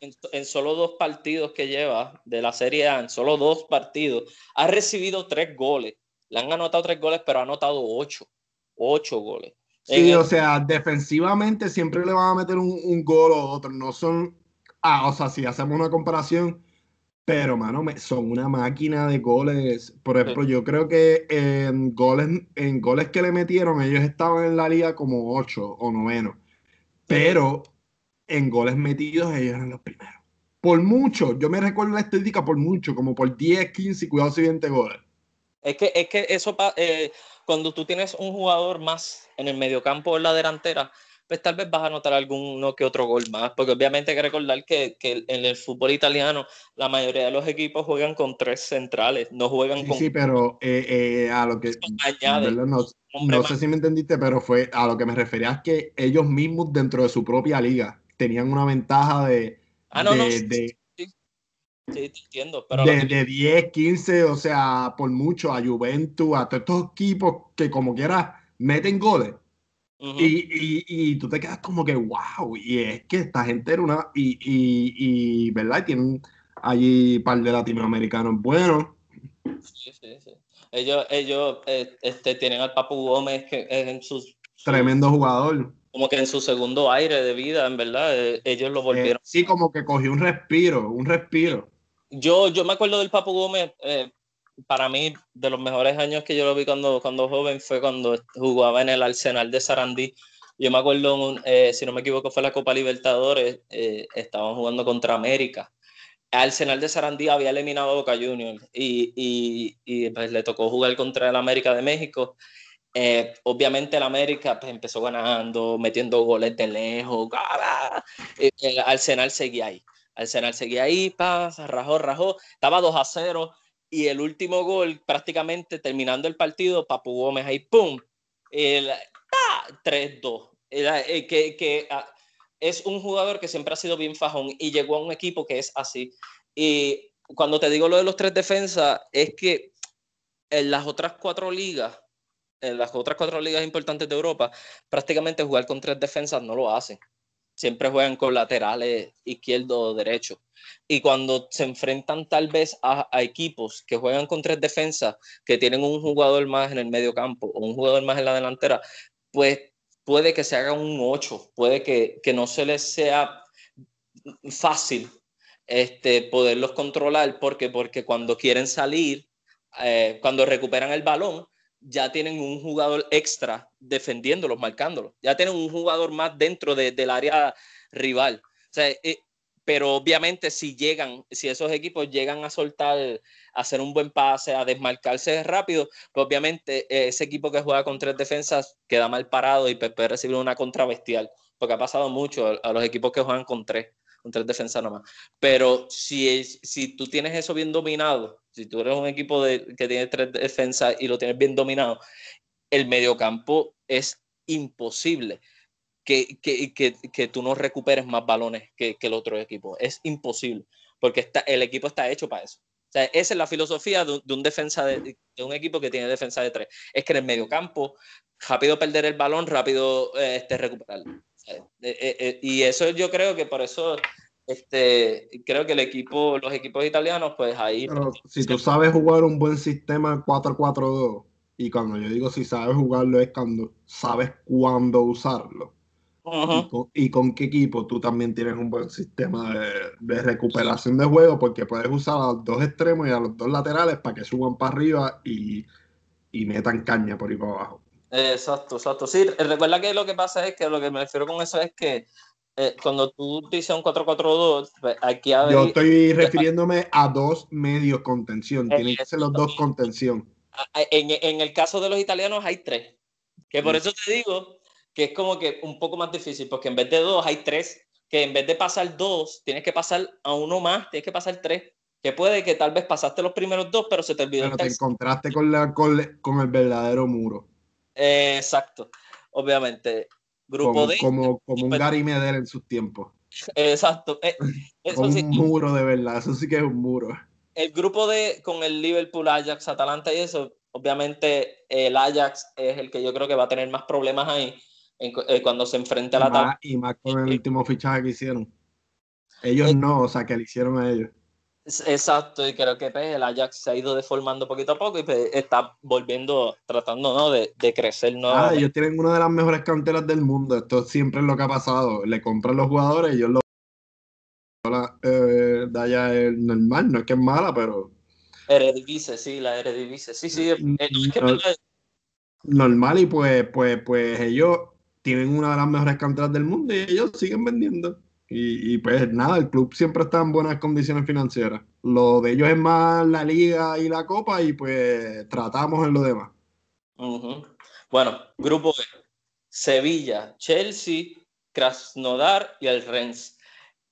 en, solo dos partidos que lleva de la Serie A, en solo dos partidos, ha recibido tres goles. Le han anotado tres goles, pero ha anotado ocho. Ocho goles. Sí, o sea, defensivamente siempre le van a meter un, un gol o otro. No son. Ah, o sea, si hacemos una comparación pero, mano, son una máquina de goles. Por ejemplo, yo creo que en goles, en goles que le metieron, ellos estaban en la liga como 8 o noveno. Pero en goles metidos, ellos eran los primeros. Por mucho, yo me recuerdo la estadística por mucho, como por 10, 15 y cuidado siguiente goles. Es que, es que eso, eh, cuando tú tienes un jugador más en el mediocampo o en la delantera, pues tal vez vas a notar alguno que otro gol más, porque obviamente hay que recordar que, que, en el fútbol italiano la mayoría de los equipos juegan con tres centrales, no juegan con... Sí, pero eh, eh, a lo que... no, sé si me entendiste, pero fue a lo que me refería es que ellos mismos dentro de su propia liga tenían una ventaja de... Ah, no, no. sí, sí, entiendo. Pero de, de 10, 15, o sea, por mucho, a Juventus, a todos estos equipos que como quiera meten goles y, y, tú te quedas como que, wow, y es que esta gente era una, y, y, ¿verdad? tienen allí un par de latinoamericanos buenos. Sí, sí, sí. Ellos, ellos eh, este, tienen al Papu Gómez que es en sus... Tremendo jugador. Como que en su segundo aire de vida, en verdad, eh, ellos lo volvieron. Eh, sí, como que cogió un respiro, un respiro. Yo, yo me acuerdo del Papu Gómez, para mí, de los mejores años que yo lo vi cuando, cuando joven fue cuando jugaba en el Arsenal de Sarandí. Yo me acuerdo, eh, si no me equivoco, fue la Copa Libertadores, eh, estaban jugando contra América. Arsenal de Sarandí había eliminado a Boca Juniors y, y, y pues, le tocó jugar contra el América de México. Eh, obviamente el América pues, empezó ganando, metiendo goles de lejos. El Arsenal seguía ahí. Arsenal seguía ahí, pasa, rajó, rajó. Estaba 2 a 0 y el último gol, prácticamente terminando el partido, Papu Gómez ahí, ¡pum! El, 3-2. Eh, que, que ah, es un jugador que siempre ha sido bien fajón y llegó a un equipo que es así. Y cuando te digo lo de los tres defensas, es que en las otras cuatro ligas, en las otras cuatro ligas importantes de Europa, prácticamente jugar con tres defensas no lo hacen. Siempre juegan con laterales izquierdo o derecho. Y cuando se enfrentan tal vez a, equipos que juegan con tres defensas, que tienen un jugador más en el medio campo o un jugador más en la delantera, pues puede que se haga un 8, puede que, no se les sea fácil este, poderlos controlar, porque, porque cuando quieren salir, eh, cuando recuperan el balón, ya tienen un jugador extra defendiéndolos, marcándolos. Ya tienen un jugador más dentro del área rival. O sea, eh, pero obviamente si llegan, si esos equipos llegan a soltar, a hacer un buen pase, a desmarcarse rápido, pues obviamente eh, ese equipo que juega con tres defensas queda mal parado y puede recibir una contra bestial, porque ha pasado mucho a los equipos que juegan con tres, con tres defensas nomás. Pero si, si tú tienes eso bien dominado, si tú eres un equipo que tiene tres defensas y lo tienes bien dominado, el mediocampo es imposible que, que, que, tú no recuperes más balones que, el otro equipo. Es imposible, porque está, el equipo está hecho para eso. O sea, esa es la filosofía de, un defensa de, un equipo que tiene defensa de tres. Es que en el medio campo, rápido perder el balón, rápido eh, este, recuperarlo. Eh, eh, y eso yo creo que por eso este, creo que el equipo, los equipos italianos, pues ahí. Pero si tú sabes jugar un buen sistema 4-4-2, y cuando yo digo si sabes jugarlo es cuando sabes cuándo usarlo y, con, qué equipo tú también tienes un buen sistema de, recuperación de juego porque puedes usar a los dos extremos y a los dos laterales para que suban para arriba y, metan caña por ahí para abajo. Exacto, exacto. Sí, recuerda que lo que pasa es que lo que me refiero con eso es que eh, cuando tú dices un 4-4-2, pues, aquí hay... Yo estoy refiriéndome a dos medios contención. Tienen que ser los dos contención. En, en, el caso de los italianos hay tres. Que por eso te digo que es como que un poco más difícil, porque en vez de dos hay tres, que en vez de pasar dos, tienes que pasar a uno más, tienes que pasar tres, que puede que tal vez pasaste los primeros dos, pero se te olvidó. Pero te encontraste con, la, con, el verdadero muro. exacto, obviamente. Grupo como, D. Como, como un Gary Medel en sus tiempos. Exacto. Eh, un muro de verdad, eso sí que es un muro. El grupo D con el Liverpool, Ajax, Atalanta y eso, obviamente el Ajax es el que yo creo que va a tener más problemas ahí eh, cuando se enfrenta a la tabla. Y más con el último fichaje que hicieron. Ellos no, o sea, que le hicieron a ellos. Exacto, y creo que pues, el Ajax se ha ido deformando poquito a poco y pues, está volviendo, tratando ¿no? de, de crecer. ¿no? Ah, ellos tienen una de las mejores canteras del mundo. Esto siempre es lo que ha pasado. Le compran los jugadores y ellos lo. La, eh, allá es normal, no es que es mala, pero. Eredivisie, sí, la Eredivisie. Sí, sí. Mm, normal y pues, pues, pues ellos tienen una de las mejores canteras del mundo y ellos siguen vendiendo. Y, pues nada, el club siempre está en buenas condiciones financieras. Lo de ellos es más la liga y la copa y pues tratamos en lo demás. Bueno, grupo B. Sevilla, Chelsea, Krasnodar y el Rennes.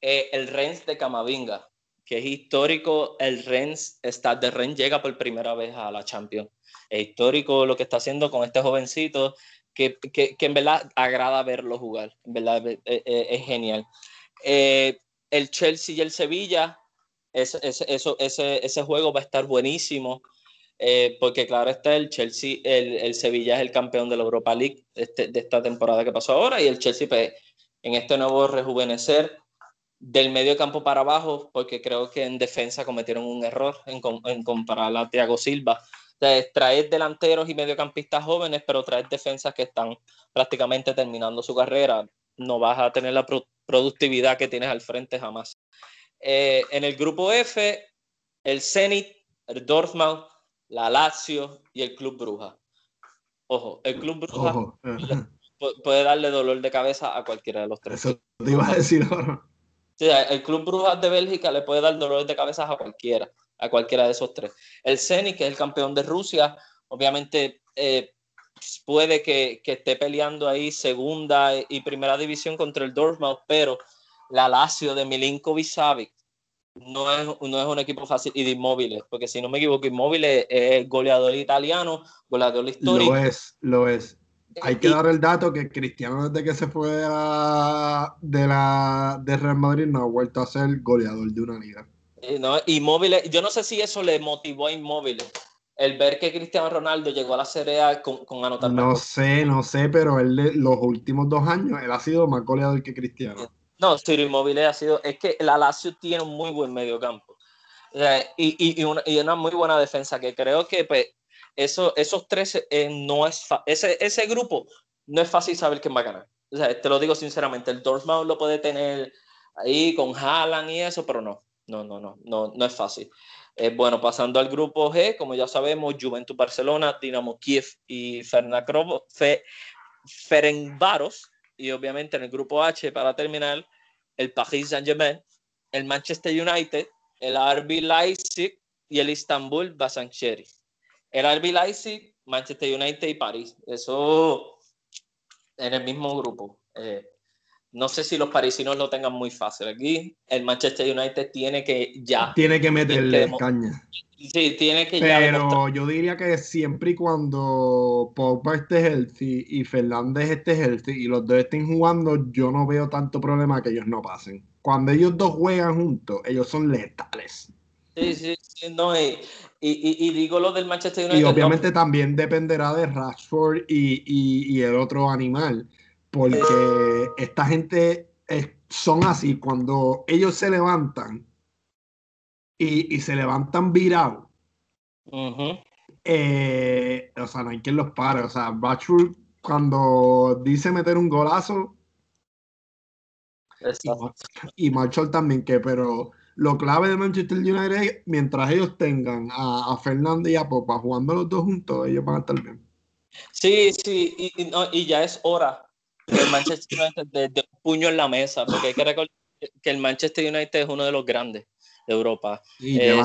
Eh, el Rennes de Camavinga, que es histórico, el Rennes, está de Rennes llega por primera vez a la Champions. Es histórico lo que está haciendo con este jovencito que, que, que, en verdad agrada verlo jugar, en verdad es, eh, eh, es, genial. Eh, el Chelsea y el Sevilla, ese, eso, ese, ese juego va a estar buenísimo, porque claro está el Chelsea, el, el, Sevilla es el campeón de la Europa League este, de esta temporada que pasó ahora, y el Chelsea pues, en este nuevo rejuvenecer del medio campo para abajo, porque creo que en defensa cometieron un error en, en comparar a Thiago Silva traer delanteros y mediocampistas jóvenes, pero traer defensas que están prácticamente terminando su carrera. No vas a tener la productividad que tienes al frente jamás. Eh, en el grupo F, el Zenit, el Dortmund, la Lazio y el Club Bruja. Ojo, el Club Bruja puede darle dolor de cabeza a cualquiera de los tres. Eso te iba a decir ahora. el Club Brujas de Bélgica le puede dar dolor de cabeza a cualquiera a cualquiera de esos tres. El Zenit, que es el campeón de Rusia, obviamente eh, puede que, que, esté peleando ahí segunda y primera división contra el Dortmund, pero la Lazio de Milinkovic Savic no es, no es un equipo fácil y de Inmóviles, porque si no me equivoco, Inmóviles es goleador italiano, goleador histórico. Lo es, lo es. Hay que dar el dato que Cristiano desde que se fue de, la, de, la, de Real Madrid no ha vuelto a ser goleador de una liga. Eh, no, Inmóviles, yo no sé si eso le motivó a Inmóviles el ver que Cristiano Ronaldo llegó a la Serie A con, con anotar. No sé, no sé, pero él los últimos dos años él ha sido más goleador que Cristiano. No, Ciro Inmóviles ha sido, es que la Lazio tiene un muy buen medio campo y, y, una, y, una, muy buena defensa que creo que pues, eso, esos tres eh, no es ese, ese grupo no es fácil saber quién va a ganar. O sea, te lo digo sinceramente, el Dortmund lo puede tener ahí con Haaland y eso, pero no, no, no, no, no, no es fácil. Eh, bueno, pasando al grupo G, como ya sabemos, Juventus Barcelona, Dinamo Kiev y Fe, Ferencváros. Y obviamente en el grupo H, para terminar, el Paris Saint-Germain, el Manchester United, el RB Leipzig y el Istanbul Basaksehir. El RB Leipzig, Manchester United y París. Eso en el mismo grupo. Eh, no sé si los parisinos lo tengan muy fácil. Aquí el Manchester United tiene que ya. Tiene que meterle caña. Sí, tiene que ya. Pero yo diría que siempre y cuando Pogba esté healthy y Fernández esté healthy y los dos estén jugando, yo no veo tanto problema que ellos no pasen. Cuando ellos dos juegan juntos, ellos son letales. Sí, sí, sí no, y, y, digo lo del Manchester United. Y obviamente también dependerá de Rashford y, y el otro animal porque esta gente son así, cuando ellos se levantan y, se levantan virados, eh, o sea, no hay quien los pare, o sea, Bachur cuando dice meter un golazo, y Marshall también, que pero lo clave de Manchester United es mientras ellos tengan a, a Fernando y a Popa jugando los dos juntos, ellos van a estar bien. Sí, sí, y, y ya es hora el Manchester United de, un puño en la mesa, porque hay que recordar que el Manchester United es uno de los grandes de Europa. Y, eh,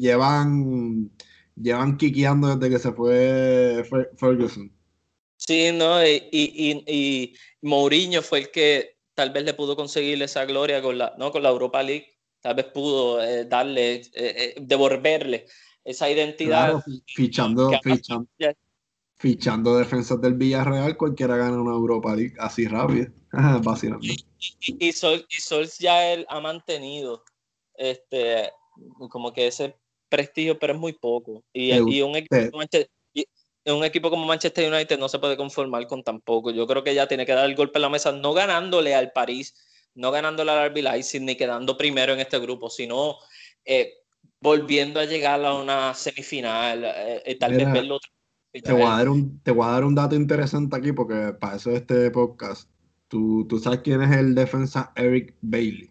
llevan, llevan, quiqueando desde que se fue Ferguson. Sí, ¿no? Y, y, y, Mourinho fue el que tal vez le pudo conseguir esa gloria con la, ¿no? con la Europa League, tal vez pudo eh, darle, eh, devolverle esa identidad. fichando, fichando, fichando defensas del Villarreal, cualquiera gana una Europa League así rápido, vacilando. Y, Sol, y ya él ha mantenido este como que ese prestigio, pero es muy poco. Y, un, equipo, un equipo como Manchester United no se puede conformar con tan poco. Yo creo que ya tiene que dar el golpe en la mesa, no ganándole al París, no ganándole al RB Leipzig, ni quedando primero en este grupo, sino eh, volviendo a llegar a una semifinal, eh, eh, tal vez verlo te voy, a dar un, te voy a dar un dato interesante aquí porque para eso este podcast. ¿Tú, tú sabes quién es el defensa Eric Bailey?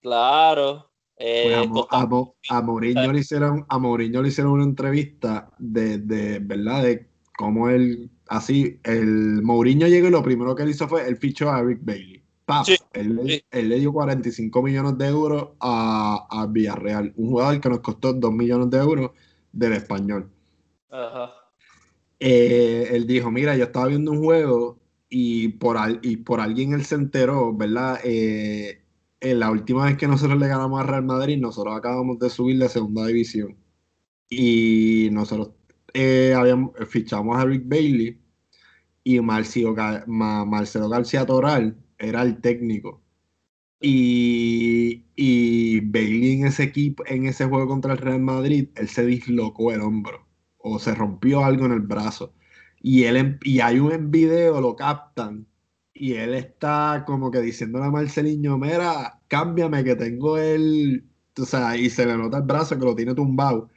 Claro. Eh, pues a, a, Mourinho le hicieron, a Mourinho le hicieron una entrevista de, de, ¿verdad? De cómo él, así, el Mourinho llegó y lo primero que él hizo fue, el fichó a Eric Bailey. él, él, le dio 45 millones de euros a, a Villarreal, un jugador que nos costó 2 millones de euros del español. Ajá. Eh, él dijo, mira, yo estaba viendo un juego y por, y por alguien él se enteró, ¿verdad? Eh, en la última vez que nosotros le ganamos a Real Madrid, nosotros acabamos de subir de segunda división. Y nosotros eh, habíamos, fichamos a Rick Bailey y Marcelo, Marcelo García Toral era el técnico. Y, y Bailey en ese equipo, en ese juego contra el Real Madrid, él se dislocó el hombro o se rompió algo en el brazo. Y, él, y hay un video, lo captan, y él está como que diciéndole a Marceliño, mira, cámbiame que tengo el, o sea, y se le nota el brazo que lo tiene tumbado.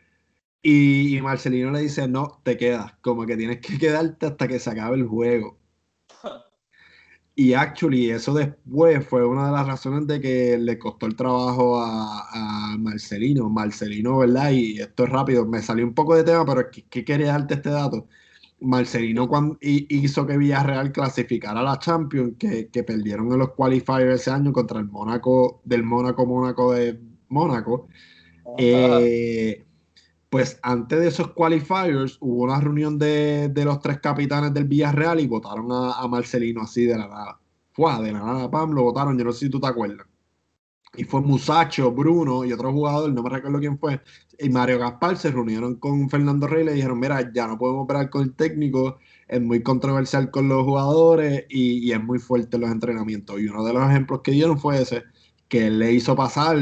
Y Marcelino le dice, no, te quedas, como que tienes que quedarte hasta que se acabe el juego. Y actually, eso después fue una de las razones de que le costó el trabajo a, Marcelino. Marcelino, ¿verdad? Y esto es rápido, me salió un poco de tema, pero es que, quería darte este dato. Marcelino cuando hizo que Villarreal clasificara a la Champions, que, perdieron en los qualifiers ese año contra el Mónaco, del Mónaco, Mónaco de Mónaco. Eh, Pues antes de esos qualifiers hubo una reunión de, los tres capitanes del Villarreal y votaron a, Marcelino así de la nada. Fue de la nada, pam, lo votaron, yo no sé si tú te acuerdas. Y fue Musacho, Bruno y otro jugador, no me recuerdo quién fue, y Mario Gaspar se reunieron con Fernando Rey y le dijeron, mira, ya no podemos operar con el técnico, es muy controversial con los jugadores y, es muy fuerte en los entrenamientos. Y uno de los ejemplos que dieron fue ese, que le hizo pasar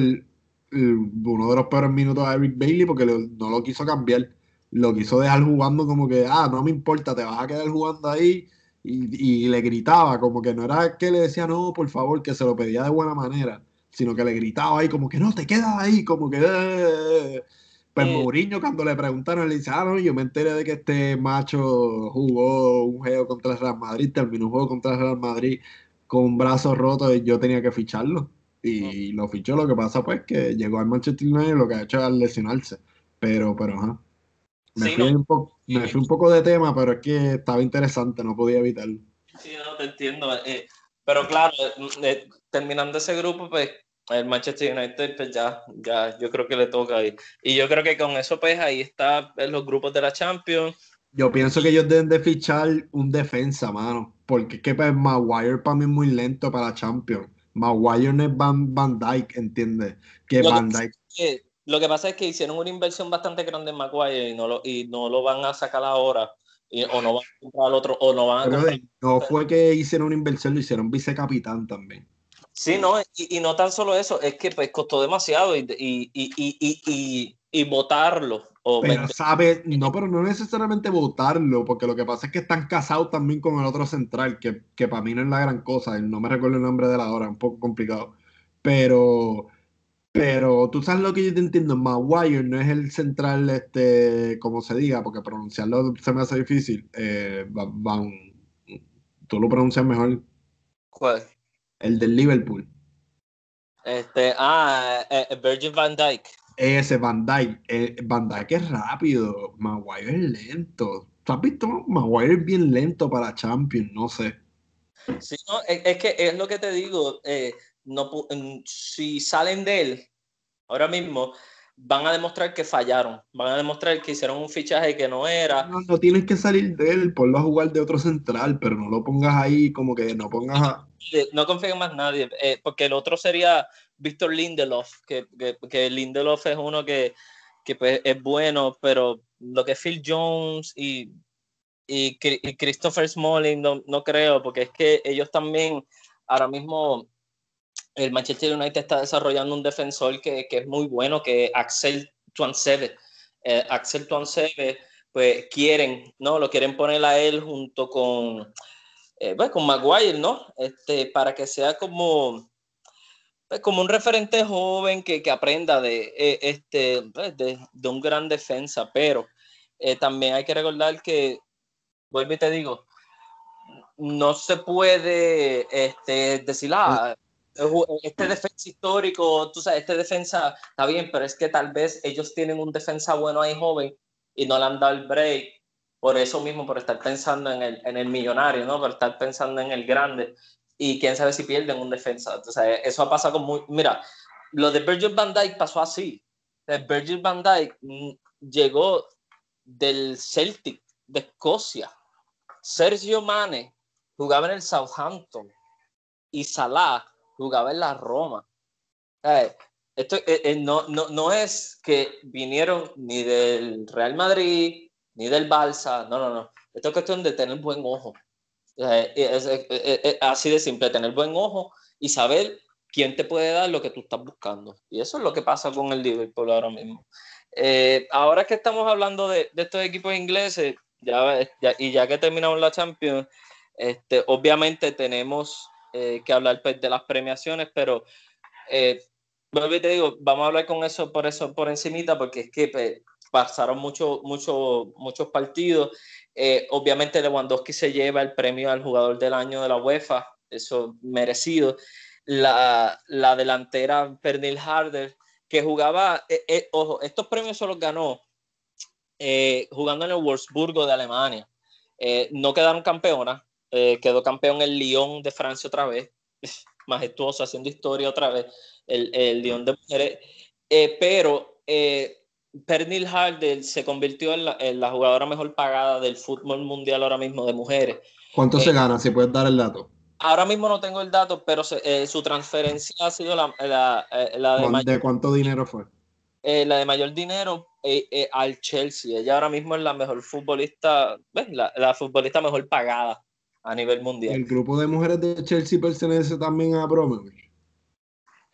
uno de los peores minutos a Eric Bailey porque no lo quiso cambiar, lo quiso dejar jugando como que, ah, no me importa, te vas a quedar jugando ahí. Y, le gritaba, como que no era que le decía no, por favor, que se lo pedía de buena manera, sino que le gritaba ahí como que no, te quedas ahí, como que... Eh". Pues Mourinho cuando le preguntaron, le dice, ah, no, yo me enteré de que este macho jugó un juego contra el Real Madrid, terminó un juego contra el Real Madrid con un brazo roto y yo tenía que ficharlo y lo fichó. Lo que pasa, pues, que llegó al Manchester United lo que ha hecho es lesionarse. Pero, pero, ajá. Me, fui, un poco, me fui un poco de tema, pero es que estaba interesante, no podía evitarlo. Sí, no, te entiendo. Eh, pero claro, eh, terminando ese grupo, pues el Manchester United, pues ya, ya, yo creo que le toca ahí. Y yo creo que con eso, pues ahí está en los grupos de la Champions. Yo pienso que ellos deben de fichar un defensa, mano. Porque es que pues, Maguire para mí es muy lento para la Champions. Maguire no es Van, Van Dyke, ¿entiendes? Que lo Van Que, lo que pasa es que hicieron una inversión bastante grande en Maguire y no lo, y no lo van a sacar ahora. o no van a comprar al otro, o no van a comprar... No fue que hicieron una inversión, lo hicieron vicecapitán también. Sí, no, y, y, no tan solo eso, es que pues costó demasiado y, y, y, y pero sabe, no, pero no necesariamente votarlo, porque lo que pasa es que están casados también con el otro central, que, que para mí no es la gran cosa, no me recuerdo el nombre de la hora, un poco complicado. Pero, pero tú sabes lo que yo te entiendo, Maguire no es el central, este, como se diga, porque pronunciarlo se me hace difícil. Eh, van, tú lo pronuncias mejor. ¿Cuál? El del Liverpool. Este, ah, eh, eh, Virgin Van Dyke. Ese Van Dyke, eh, Van Dyke es rápido, Maguire es lento. ¿Tú has visto? Maguire es bien lento para Champions, no sé. Sí, no, es, que es lo que te digo, eh, no, si salen de él ahora mismo, van a demostrar que fallaron, van a demostrar que hicieron un fichaje que no era. No, no tienes que salir de él, ponlo a jugar de otro central, pero no lo pongas ahí como que no pongas a... No confío en más nadie, eh, porque el otro sería Víctor Lindelof, que, que, Lindelof es uno que, que pues, es bueno, pero lo que Phil Jones y, y, Christopher Smalling no, no creo, porque es que ellos también ahora mismo el Manchester United está desarrollando un defensor que, que es muy bueno, que es Axel Tuansebe. Eh, Axel Tuansebe, pues quieren, ¿no? Lo quieren poner a él junto con, eh, pues, con Maguire, ¿no? Este, para que sea como, pues, como un referente joven que, que aprenda de, eh, este, pues, de, de, un gran defensa, pero también hay que recordar que, vuelvo y te digo, no se puede este, decir, ah, este defensa histórico, tú sabes, este defensa está bien, pero es que tal vez ellos tienen un defensa bueno ahí joven y no le han dado el break por eso mismo, por estar pensando en el, en el millonario, ¿no? Por estar pensando en el grande y quién sabe si pierden un defensa. Entonces, eso ha pasado con muy... Mira, lo de Virgil van Dijk pasó así. Virgil van Dijk mm, llegó del Celtic de Escocia. Sergio Mane jugaba en el Southampton y Salah jugaba en la Roma. esto eh, eh, no, no, no, es que vinieron ni del Real Madrid, ni del Barça, no, no, no. Esto es cuestión de tener buen ojo. Es, así de simple, tener buen ojo y saber quién te puede dar lo que tú estás buscando. Y eso es lo que pasa con el Liverpool ahora mismo. Eh, ahora que estamos hablando de, de estos equipos ingleses, ya, y ya que terminamos la Champions, este, obviamente tenemos eh, que hablar pues, de las premiaciones, pero eh, te digo, vamos a hablar con eso por eso por encimita, porque es que pues, pasaron mucho, mucho, muchos partidos. Eh, obviamente Lewandowski se lleva el premio al jugador del año de la UEFA, eso merecido. La, la delantera Pernil Harder, que jugaba, eh, ojo, estos premios solo ganó jugando en el Wolfsburgo de Alemania. no quedaron campeonas, eh, quedó campeón el Lyon de Francia otra vez, majestuoso, haciendo historia otra vez, el, el Lyon de mujeres, eh, pero eh, Pernil Harder se convirtió en la, jugadora mejor pagada del fútbol mundial ahora mismo de mujeres. ¿Cuánto se gana? Si puedes dar el dato. Ahora mismo no tengo el dato, pero su transferencia ha sido la, de, ¿De cuánto dinero fue? la de mayor dinero al Chelsea. Ella ahora mismo es la mejor futbolista, La, la, futbolista mejor pagada a nivel mundial. ¿El grupo de mujeres de Chelsea pertenece también a Bromovich?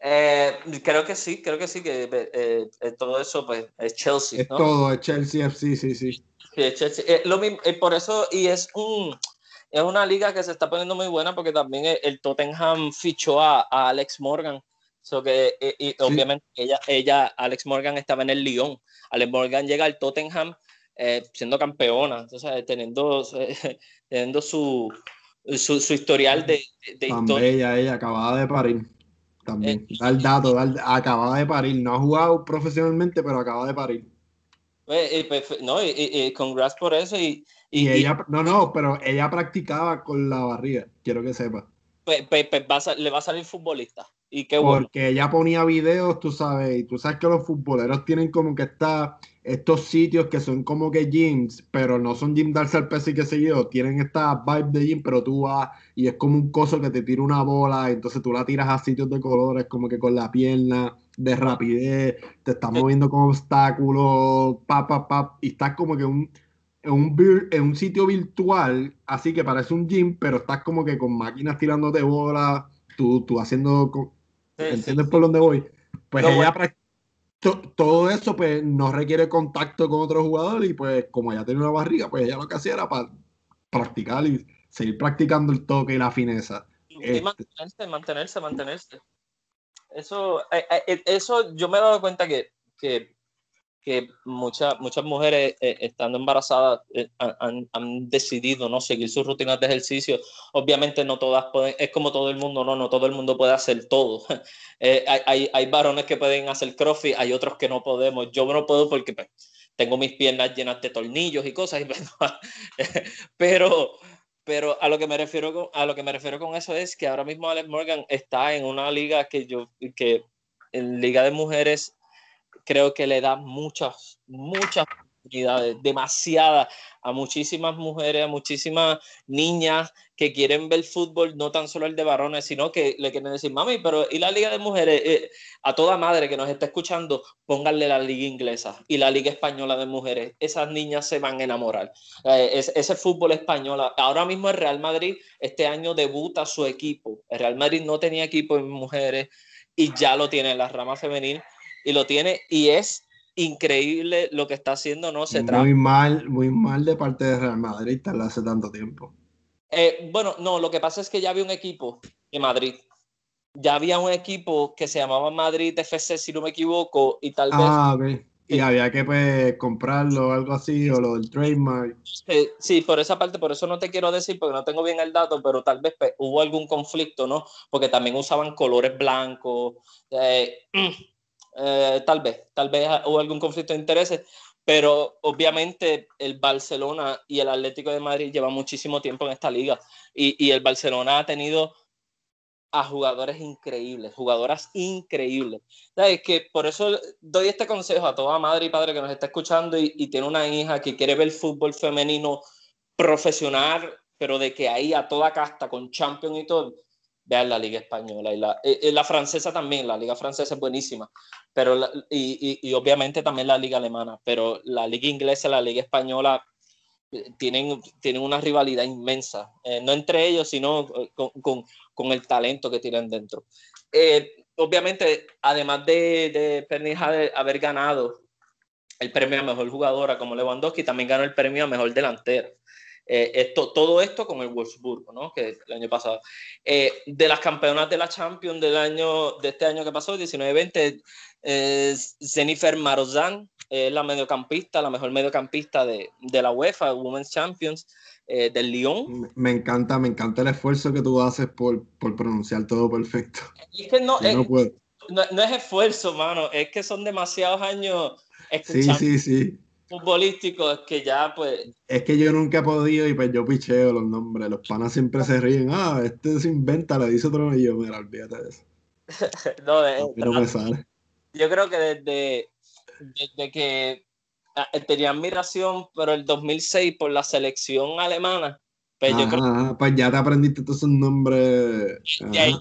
Eh, creo que sí, creo que sí, que eh, eh, todo eso pues es Chelsea. Es todo, es Chelsea sí, sí, sí. sí es Chelsea. lo mismo, por eso, y es un es una liga que se está poniendo muy buena porque también el, Tottenham fichó a, Alex Morgan. So que, y, obviamente ella, ella, Alex Morgan estaba en el Lyon. Alex Morgan llega al Tottenham siendo campeona, entonces teniendo, teniendo su, su, su, historial de, de historia. Ella, ella acababa de parir también. Eh, da el dato, acaba de parir. No ha jugado profesionalmente, pero acaba de parir. Pues, pues, no, y, congrats por eso. Y, y, ella, no, no, pero ella practicaba con la barriga, quiero que sepa. Pues, le va a salir futbolista. Y qué bueno. Porque ella ponía videos, tú sabes, y tú sabes que los futboleros tienen como que está estos sitios que son como que gyms, pero no son gym darse al peso y que sé yo, tienen esta vibe de gym, pero tú vas y es como un coso que te tira una bola, entonces tú la tiras a sitios de colores, como que con la pierna, de rapidez, te estás moviendo con obstáculos, pa, pa, pa, y estás como que un, en, un, en un sitio virtual, así que parece un gym, pero estás como que con máquinas tirándote bolas, tú, tú haciendo, ¿entiendes por dónde voy? Pues ella todo eso pues no requiere contacto con otro jugador y pues como ella tiene una barriga, pues ella lo que hacía era para practicar y seguir practicando el toque y la fineza. Y este mantenerse, mantenerse, mantenerse. Eso, eh, eh, eso yo me he dado cuenta que, que que muchas muchas mujeres eh, estando embarazadas eh, han, han, decidido no seguir sus rutinas de ejercicio. Obviamente no todas pueden, es como todo el mundo, no, no todo el mundo puede hacer todo. Eh, hay, hay, varones que pueden hacer crossfit, hay otros que no podemos. Yo no puedo porque pues, tengo mis piernas llenas de tornillos y cosas, pero, pero a lo que me refiero con, a lo que me refiero con eso es que ahora mismo Alex Morgan está en una liga que yo que en liga de mujeres creo que le da muchas, muchas oportunidades, demasiadas a muchísimas mujeres, a muchísimas niñas que quieren ver fútbol, no tan solo el de varones, sino que le quieren decir, mami, pero ¿y la liga de mujeres? Eh, a toda madre que nos está escuchando, pónganle la liga inglesa y la liga española de mujeres. Esas niñas se van a enamorar. Eh, ese fútbol español, ahora mismo el Real Madrid este año debuta su equipo. El Real Madrid no tenía equipo en mujeres y ya lo tiene en la rama femenil y lo tiene y es increíble lo que está haciendo, ¿no? Se muy mal, muy mal de parte de Real Madrid hace tanto tiempo. Eh, bueno, no, lo que pasa es que ya había un equipo en Madrid. Ya había un equipo que se llamaba Madrid FC, si no me equivoco, y tal vez. Ah, Y había que pues, comprarlo o algo así, o lo del trademark. sí, por esa parte, por eso no te quiero decir, porque no tengo bien el dato, pero tal vez pues, hubo algún conflicto, ¿no? Porque también usaban colores blancos. Eh, Eh, tal vez, tal vez hubo algún conflicto de intereses, pero obviamente el Barcelona y el Atlético de Madrid llevan muchísimo tiempo en esta liga y, y el Barcelona ha tenido a jugadores increíbles, jugadoras increíbles. Es que por eso doy este consejo a toda madre y padre que nos está escuchando y, y tiene una hija que quiere ver fútbol femenino profesional, pero de que ahí a toda casta, con Champions y todo, vean la liga española y la, eh, eh, la francesa también, la liga francesa es buenísima, pero y, y, obviamente también la liga alemana, pero la liga inglesa, la liga española eh, tienen, tienen una rivalidad inmensa, no entre ellos, sino con, con, con, el talento que tienen dentro. obviamente, además de, de haber ganado el premio a mejor jugadora como Lewandowski, también ganó el premio a mejor delantero. Eh, esto, todo esto con el Wolfsburgo, ¿no? que el año pasado. Eh, de las campeonas de la Champions del año, de este año que pasó, 19-20, eh, Jennifer Marozan, es la mediocampista, la mejor mediocampista de, de la UEFA, Women's Champions, del Lyon. Me encanta, me encanta el esfuerzo que tú haces por, por pronunciar todo perfecto. Es que no, es, no, no, es esfuerzo, mano, es que son demasiados años escuchando. Sí, sí, sí futbolísticos que ya pues... Es que yo nunca he podido y pues yo picheo los nombres. Los panas siempre se ríen. Ah, este se inventa, le dice otro y yo, mira, olvídate de eso. no, no me sale. Yo creo que desde, de, que ah, tenía admiración por el 2006 por la selección alemana. Pues, yo creo, pues ya te aprendiste todos esos nombres. Y ahí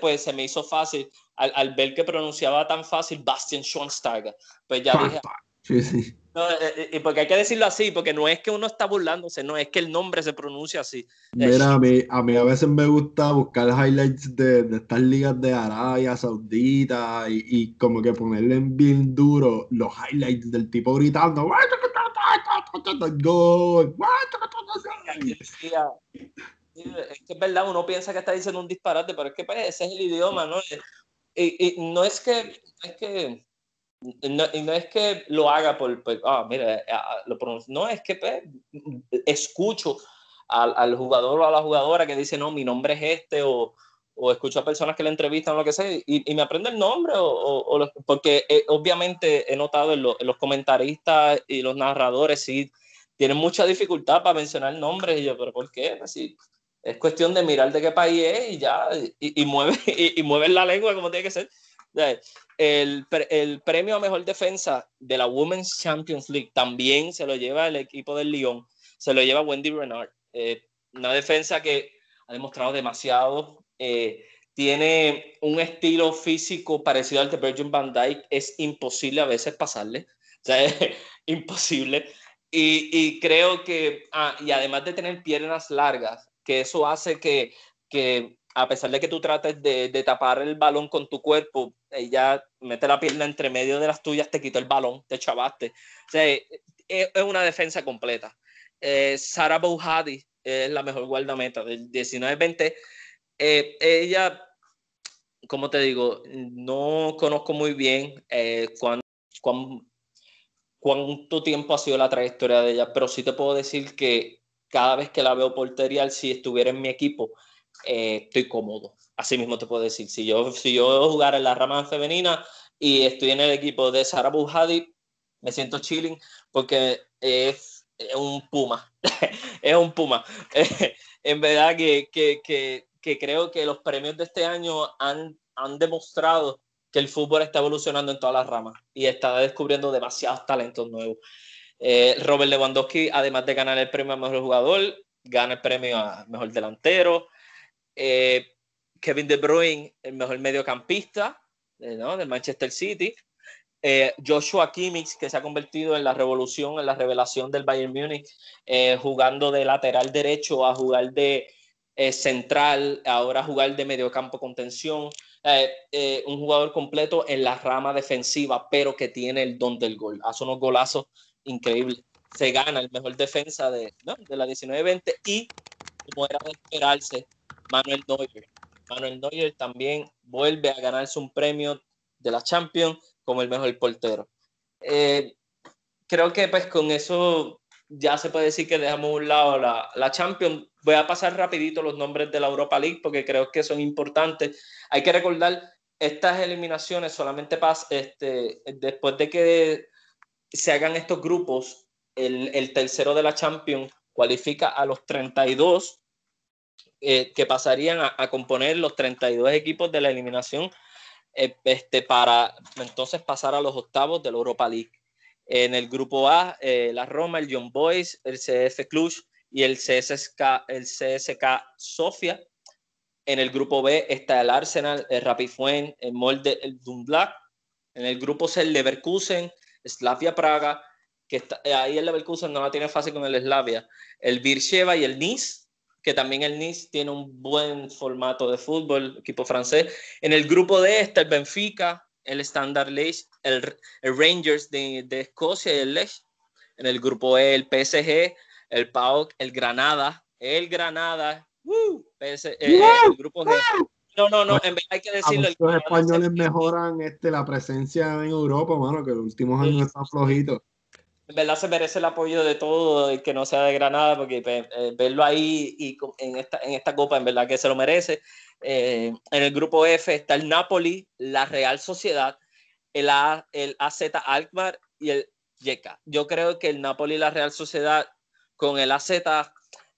pues se me hizo fácil al, al, ver que pronunciaba tan fácil Bastian Schweinsteiger. Pues ya dije, Sí, sí. No, eh, eh, y porque hay que decirlo así, porque no es que uno está burlándose, no, es que el nombre se pronuncia así. Mira, a mí, a mí a veces me gusta buscar highlights de, de estas ligas de Arabia Saudita y, y, como que ponerle en bien duro los highlights del tipo gritando. Es que es verdad, uno piensa que está diciendo un disparate, pero es que pues, ese es el idioma, ¿no? Y, y no es que, es que no, es que lo haga por, ah, mira, eh, ah, lo no, es que pues, escucho al, jugador o a la jugadora que dice, no, mi nombre es este, o, o escucho a personas que le entrevistan o lo que sea, y, me aprende el nombre, o, porque eh, obviamente he notado en, los comentaristas y los narradores, sí, tienen mucha dificultad para mencionar nombres, y yo, pero ¿por qué? Así, pues es cuestión de mirar de qué país es y ya, y, y mueve, y, y mueve la lengua como tiene que ser. El, el, premio a mejor defensa de la Women's Champions League también se lo lleva el equipo del Lyon, se lo lleva Wendy Renard. Eh, una defensa que ha demostrado demasiado. Eh, tiene un estilo físico parecido al de Virgin Van Dyke. Es imposible a veces pasarle. O sea, es imposible. Y, y creo que, ah, y además de tener piernas largas, que eso hace que, que a pesar de que tú trates de, tapar el balón con tu cuerpo, ella mete la pierna entre medio de las tuyas, te quitó el balón, te chavaste. O sea, es, una defensa completa. Eh, Sara Bouhadi es la mejor guardameta del 19-20. Eh, ella, como te digo, no conozco muy bien eh, cuán, cuánto tiempo ha sido la trayectoria de ella, pero sí te puedo decir que cada vez que la veo porterial, si estuviera en mi equipo, eh, estoy cómodo. Así mismo te puedo decir. Si yo, si yo jugara en la rama femenina y estoy en el equipo de Sara Bujadi, me siento chilling porque es, un puma. es un puma. en verdad que, que, que, que, creo que los premios de este año han, han demostrado que el fútbol está evolucionando en todas las ramas y está descubriendo demasiados talentos nuevos. Eh, Robert Lewandowski, además de ganar el premio a mejor jugador, gana el premio a mejor delantero. Eh, Kevin De Bruyne, el mejor mediocampista eh, ¿no? del Manchester City. Eh, Joshua Kimmich, que se ha convertido en la revolución, en la revelación del Bayern Múnich, jugando de lateral derecho a jugar de central, ahora jugar de mediocampo contención. un jugador completo en la rama defensiva, pero que tiene el don del gol. Hace unos golazos increíbles. Se gana el mejor defensa de, de la 19-20 y, como era de esperarse, Manuel Neuer. Manuel Neuer también vuelve a ganarse un premio de la Champions como el mejor portero. Eh, creo que pues con eso ya se puede decir que dejamos a un lado la, la Champions. Voy a pasar rapidito los nombres de la Europa League porque creo que son importantes. Hay que recordar, estas eliminaciones solamente pasan este, después de que se hagan estos grupos, el, el tercero de la Champions cualifica a los 32 eh, que pasarían a, componer los 32 equipos de la eliminación eh, este, para entonces pasar a los octavos de la Europa League. En el grupo A, eh, la Roma, el Young Boys, el CF Cluj y el CSK, el CSK Sofia. En el grupo B está el Arsenal, el Rapid Fuen, el Molde, el Dundalk. En el grupo C, el Leverkusen, Slavia Praga, que está, ahí el Leverkusen no la tiene fácil con el Slavia, el Bircheva y el Nice que también el Nice tiene un buen formato de fútbol, equipo francés. En el grupo D está el Benfica, el Standard Liège, el, Rangers de, de, Escocia y el Lech. En el grupo E, el PSG, el PAOK, el Granada, el Granada, uh, eh, el grupo G. No, no, no, en verdad hay que decirlo. Los españoles mejoran este, la presencia en Europa, mano, que los últimos años están flojitos en verdad se merece el apoyo de todo y que no sea de Granada, porque pues, eh, verlo ahí y en esta, en esta copa, en verdad que se lo merece. Eh, en el grupo F está el Napoli, la Real Sociedad, el, A, el AZ Alkmaar y el Yeka. Yo creo que el Napoli y la Real Sociedad con el AZ,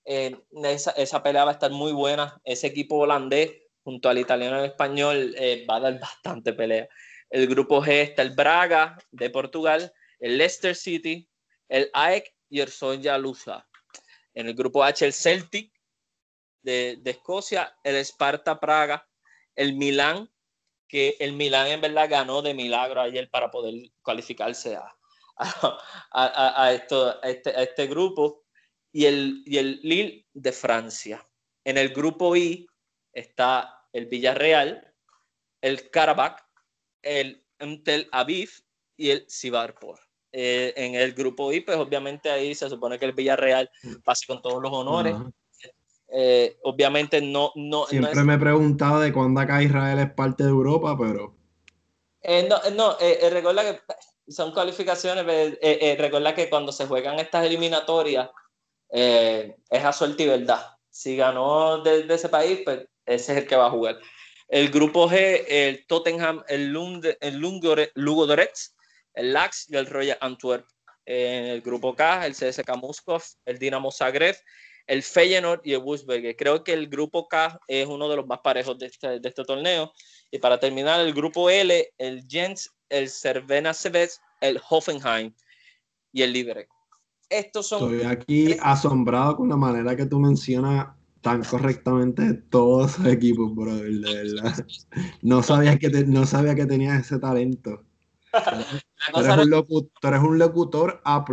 eh, esa, esa, pelea va a estar muy buena. Ese equipo holandés junto al italiano y el español va a dar bastante pelea. El grupo G está el Braga de Portugal, el Leicester City, el AEK y el Sonja Lusa. En el grupo H, el Celtic de, Escocia, el Sparta Praga, el Milán, que el Milán en verdad ganó de milagro ayer para poder cualificarse a, a, este, este, grupo, y el, y el Lille de Francia. En el grupo I está el Villarreal, el Karabakh, el Tel Aviv y el Sibarpor. Eh, en el grupo I, pues obviamente ahí se supone que el Villarreal pase con todos los honores. Eh, obviamente no, no. Siempre me he preguntado de cuándo acá Israel es parte de Europa, pero. Eh, no, no recuerda que son cualificaciones. recuerda que cuando se juegan estas eliminatorias es a suerte y verdad. Si ganó de, ese país, pues ese es el que va a jugar. El grupo G, el Tottenham, el, Lund, el Lugo Doretz, el Lax y el Royal Antwerp. En el grupo K, el CSK Moscow, el Dinamo Zagreb, el Feyenoord y el Wolfsburg. Creo que el grupo K es uno de los más parejos de este, de este torneo. Y para terminar, el grupo L, el Jens, el Cervena Cebes, el Hoffenheim y el Liberec. Estos son. Estoy aquí asombrado con la manera que tú mencionas tan correctamente todos esos equipos, brother. No sabía que, no sabía que tenías ese talento. Tú eres, un locutor, eres un locutor A+.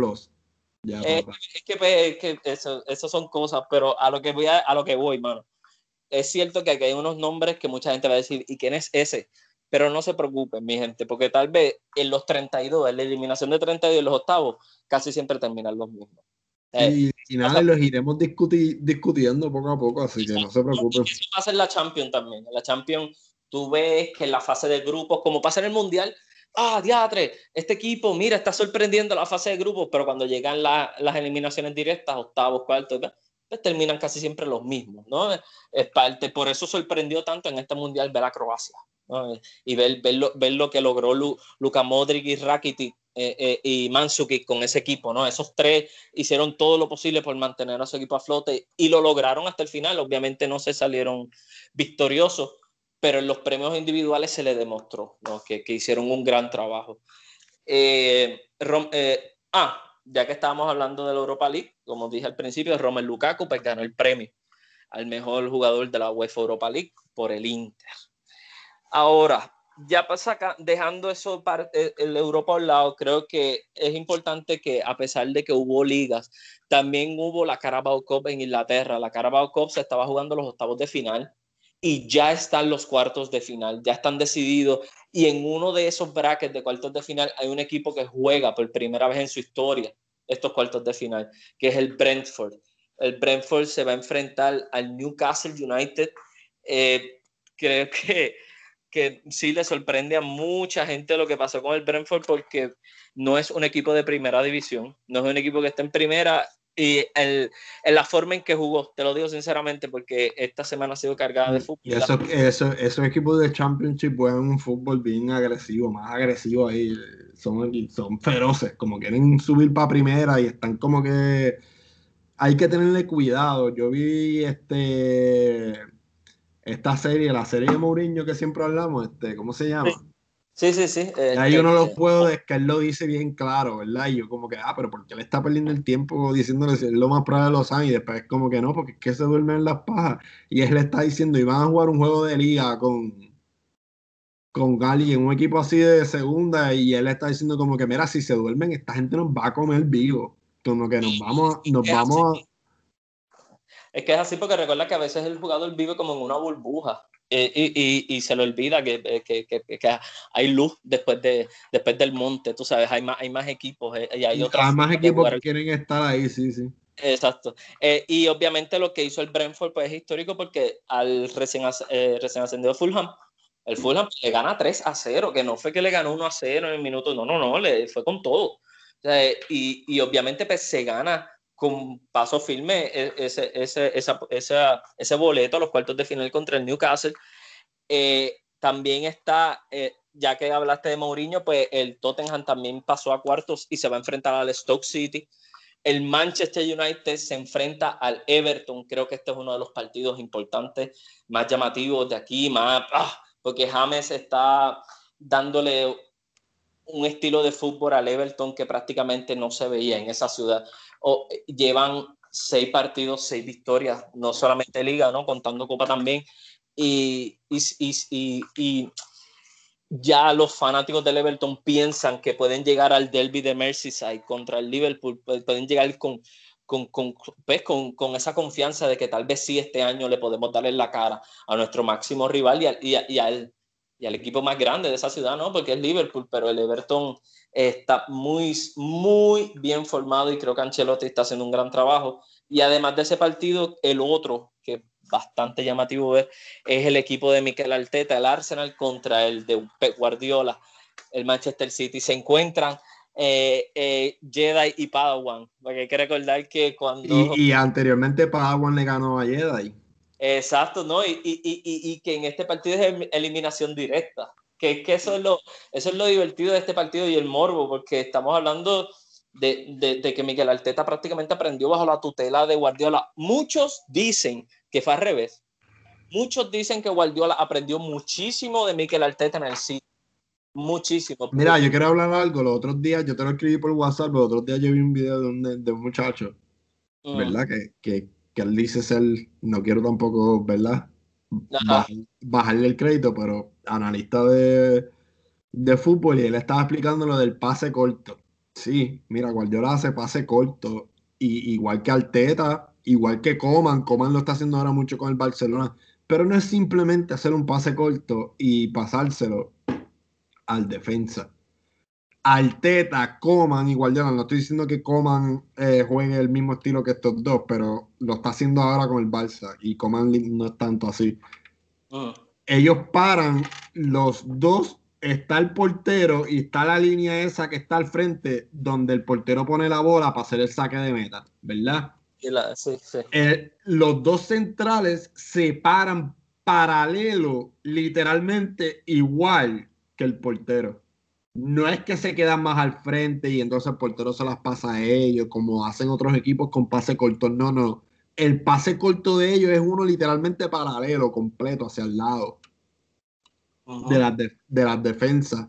Ya, eh, es, que, pues, es que eso, eso, son cosas, pero a lo que voy, a, a, lo que voy, mano. Es cierto que aquí hay unos nombres que mucha gente va a decir, ¿y quién es ese? Pero no se preocupen, mi gente, porque tal vez en los 32, en la eliminación de 32 y los octavos, casi siempre terminan los mismos. Eh, y, nada, los iremos discutiendo poco a poco, así que no se preocupen. Eso pasa en la Champions también. En la Champions tú ves que en la fase de grupos, como pasa en el Mundial, ah, diatre, este equipo, mira, está sorprendiendo la fase de grupos, pero cuando llegan las eliminaciones directas, octavos, cuartos, pues terminan casi siempre los mismos, ¿no? Es parte, por eso sorprendió tanto en este Mundial ver a Croacia. Y ver, ver, lo, que logró Luka Modric y Rakitic eh, eh, y Mansuki con ese equipo, ¿no? Esos tres hicieron todo lo posible por mantener a su equipo a flote y lo lograron hasta el final. Obviamente no se salieron victoriosos, pero en los premios individuales se le demostró que, hicieron un gran trabajo. Eh, eh, ah, ya que estábamos hablando de la Europa League, como dije al principio, Romel Lukaku pues, ganó el premio al mejor jugador de la UEFA Europa League por el Inter. Ahora, ya pasa dejando eso eh, el Europa a un lado, creo que es importante que a pesar de que hubo ligas, también hubo la Carabao Cup en Inglaterra. La Carabao Cup se estaba jugando los octavos de final y ya están los cuartos de final, ya están decididos y en uno de esos brackets de cuartos de final hay un equipo que juega por primera vez en su historia estos cuartos de final, que es el Brentford. El Brentford se va a enfrentar al Newcastle United. Eh, creo que, que sí le sorprende a mucha gente lo que pasó con el Brentford porque no es un equipo de primera división, no es un equipo que está en primera y el, la forma en que jugó, te lo digo sinceramente, porque esta semana ha sido cargada de fútbol. Y eso, eso, esos equipos de Championship juegan un fútbol bien agresivo, más agresivo ahí. Son, son feroces, como quieren subir para primera y están como que. Hay que tenerle cuidado. Yo vi este esta serie, la serie de Mourinho que siempre hablamos, este, ¿cómo se llama? Sí, sí, sí. Ahí uno lo puedo, es que él lo dice bien claro, ¿verdad? Y yo como que, ah, pero ¿por qué le está perdiendo el tiempo diciéndole si es lo más probable de los años? Y después es como que no, porque es que se duermen las pajas. Y él le está diciendo, y van a jugar un juego de liga con, con Gali en un equipo así de segunda, y él está diciendo como que, mira, si se duermen, esta gente nos va a comer vivo. Como que nos vamos, nos vamos Es que es así porque recuerda que a veces el jugador vive como en una burbuja. Eh, y, y, se le olvida que, eh, que, que, que, hay luz después, de, después del monte, tú sabes, hay más, hay más equipos eh, y hay, otras más equipos que quieren estar ahí, sí, sí. Exacto. y obviamente lo que hizo el Brentford pues, es histórico porque al recién, recién ascendido Fulham, el Fulham le gana 3 a 0, que no fue que le ganó 1 a 0 en el minuto, no, no, no, le fue con todo. y, y obviamente pues, se gana con paso firme e, ese, ese, esa, esa, ese boleto a los cuartos de final contra el Newcastle. Eh, también está, eh, ya que hablaste de Mourinho, pues el Tottenham también pasó a cuartos y se va a enfrentar al Stoke City. El Manchester United se enfrenta al Everton. Creo que este es uno de los partidos importantes, más llamativos de aquí, más, ah, porque James está dándole un estilo de fútbol al Everton que prácticamente no se veía en esa ciudad. O, llevan seis partidos, seis victorias, no solamente liga, ¿no? contando Copa también. Y, y, y, y, ya los fanáticos del Everton piensan que pueden llegar al derby de Merseyside contra el Liverpool, pueden llegar con, con, pues, con, con, esa confianza de que tal vez sí este año le podemos darle la cara a nuestro máximo rival y, y, y al, y al equipo más grande de esa ciudad, ¿no? Porque es Liverpool, pero el Everton está muy, muy bien formado y creo que Ancelotti está haciendo un gran trabajo. Y además de ese partido, el otro, que es bastante llamativo ver, es el equipo de Mikel Arteta, el Arsenal contra el de Pep Guardiola, el Manchester City. Se encuentran eh, eh, Jedi y Padawan, porque hay que recordar que cuando... Y, y anteriormente Padawan le ganó a Jedi. Exacto, ¿no? Y, y, y, y, que en este partido es eliminación directa. Que, que eso, es lo, eso es lo divertido de este partido y el morbo, porque estamos hablando de, de, de, que Miguel Arteta prácticamente aprendió bajo la tutela de Guardiola. Muchos dicen que fue al revés. Muchos dicen que Guardiola aprendió muchísimo de Miguel Arteta en el sitio. Muchísimo. Mira, yo quiero hablar algo. Los otros días, yo te lo escribí por WhatsApp, los otros días yo vi un video de un, de un muchacho, mm. ¿verdad? Que, que, que él dice ser, no quiero tampoco, ¿verdad? Bajar, bajarle el crédito, pero analista de, de fútbol y él estaba explicando lo del pase corto. Sí, mira, Guardiola hace pase corto, y, igual que Arteta, igual que Coman, Coman lo está haciendo ahora mucho con el Barcelona, pero no es simplemente hacer un pase corto y pasárselo al defensa. Arteta, Coman y Guardiola. No estoy diciendo que Coman eh, juegue el mismo estilo que estos dos, pero lo está haciendo ahora con el Barça y Coman no es tanto así. Uh. Ellos paran los dos, está el portero y está la línea esa que está al frente donde el portero pone la bola para hacer el saque de meta, ¿verdad? La, sí, sí. Eh, los dos centrales se paran paralelo, literalmente igual que el portero no es que se quedan más al frente y entonces el portero se las pasa a ellos, como hacen otros equipos con pase corto. No, no. El pase corto de ellos es uno literalmente paralelo, completo, hacia el lado de, las de, las defensas.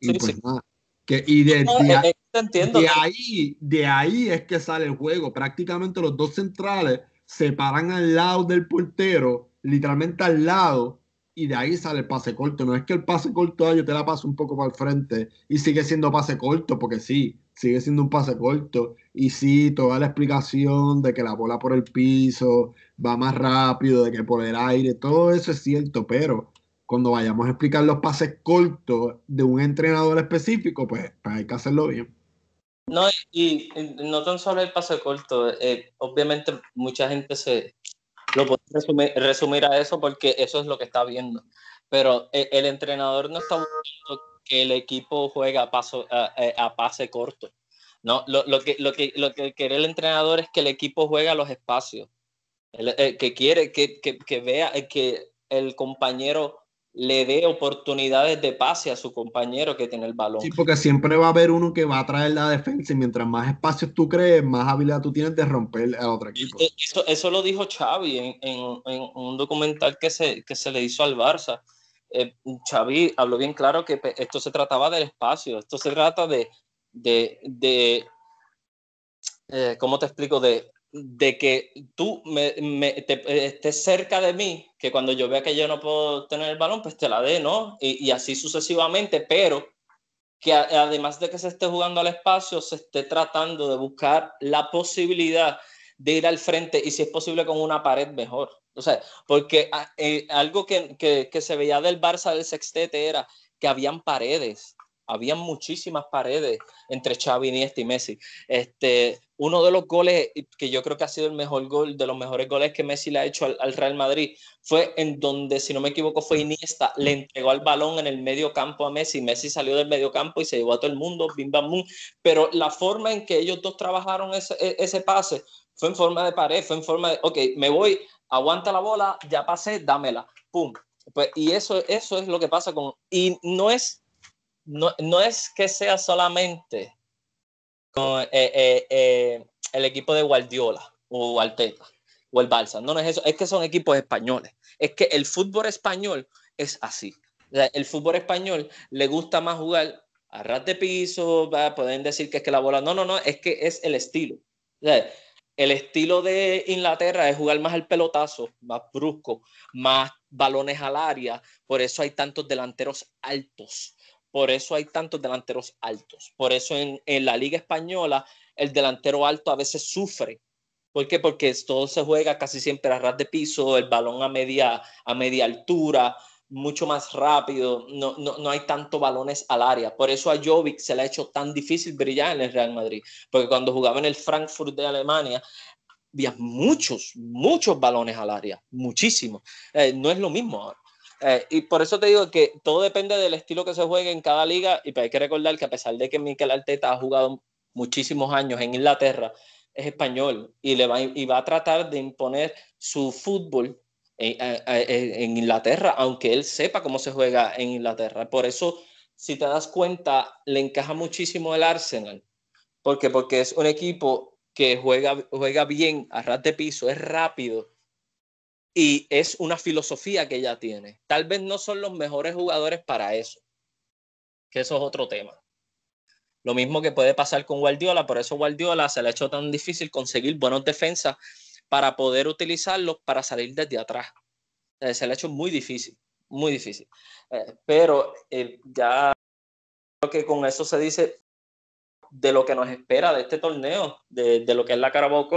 Y pues nada. Que, y de, de, ahí, de ahí es que sale el juego. Prácticamente los dos centrales se paran al lado del portero, literalmente al lado, y de ahí sale el pase corto. No es que el pase corto yo te la paso un poco para el frente y sigue siendo pase corto, porque sí, sigue siendo un pase corto. Y sí, toda la explicación de que la bola por el piso va más rápido, de que por el aire, todo eso es cierto, pero cuando vayamos a explicar los pases cortos de un entrenador específico, pues, pues hay que hacerlo bien. No, y, no tan solo el pase corto, eh, obviamente mucha gente se, lo puedo resumir, a eso porque eso es lo que está viendo. Pero el, el entrenador no está buscando que el equipo juegue a, paso, a, pase corto. No, lo, lo, que, lo, que, lo que quiere el entrenador es que el equipo juegue a los espacios. El, que quiere que, que, que vea que el compañero le dé oportunidades de pase a su compañero que tiene el balón. Sí, porque siempre va a haber uno que va a traer la defensa y mientras más espacios tú crees, más habilidad tú tienes de romper a otro equipo. Eh, eso, eso lo dijo Xavi en, en, en, un documental que se, que se le hizo al Barça. Eh, Xavi habló bien claro que esto se trataba del espacio, esto se trata de, de, de eh, ¿cómo te explico? De de que tú me, te, estés cerca de mí, que cuando yo vea que yo no puedo tener el balón, pues te la dé, ¿no? Y, así sucesivamente, pero que además de que se esté jugando al espacio, se esté tratando de buscar la posibilidad de ir al frente y si es posible con una pared mejor. O sea, porque eh, algo que, que, que se veía del Barça del Sextete era que habían paredes había muchísimas paredes entre Xavi, Iniesta y Messi. Este, uno de los goles que yo creo que ha sido el mejor gol, de los mejores goles que Messi le ha hecho al, Real Madrid, fue en donde, si no me equivoco, fue Iniesta, le entregó el balón en el medio campo a Messi, Messi salió del medio campo y se llevó a todo el mundo, bim bam boom, pero la forma en que ellos dos trabajaron ese, e, ese pase fue en forma de pared, fue en forma de, ok, me voy, aguanta la bola, ya pasé, dámela, pum. Pues, y eso, eso es lo que pasa con, y no es no, no es que sea solamente con eh, eh, eh, el equipo de Guardiola o Arteta o el Barça. No, no es eso, es que son equipos españoles. Es que el fútbol español es así. el fútbol español le gusta más jugar a ras de piso, pueden decir que es que la bola, no, no, no, es que es el estilo. el estilo de Inglaterra es jugar más al pelotazo, más brusco, más balones al área, por eso hay tantos delanteros altos, por eso hay tantos delanteros altos, por eso en, en la liga española el delantero alto a veces sufre. ¿Por qué? Porque todo se juega casi siempre a ras de piso, el balón a media, a media altura, mucho más rápido, no, no, no, hay tanto balones al área. Por eso a Jovic se le ha hecho tan difícil brillar en el Real Madrid, porque cuando jugaba en el Frankfurt de Alemania, había muchos, muchos balones al área, muchísimos. Eh, no es lo mismo ahora. Eh, y por eso te digo que todo depende del estilo que se juegue en cada liga. Y pues hay que recordar que a pesar de que Mikel Arteta ha jugado muchísimos años en Inglaterra, es español y, le va, y va a tratar de imponer su fútbol en, Inglaterra, aunque él sepa cómo se juega en Inglaterra. Por eso, si te das cuenta, le encaja muchísimo el Arsenal. ¿Por qué? Porque es un equipo que juega, juega bien a ras de piso, es rápido y es una filosofía que ella tiene. Tal vez no son los mejores jugadores para eso, que eso es otro tema. Lo mismo que puede pasar con Guardiola, por eso Guardiola se le ha hecho tan difícil conseguir buenos defensas para poder utilizarlos para salir desde atrás. Eh, se le ha hecho muy difícil, muy difícil. Eh, pero eh, ya creo que con eso se dice de lo que nos espera de este torneo, de, de lo que es la Carabao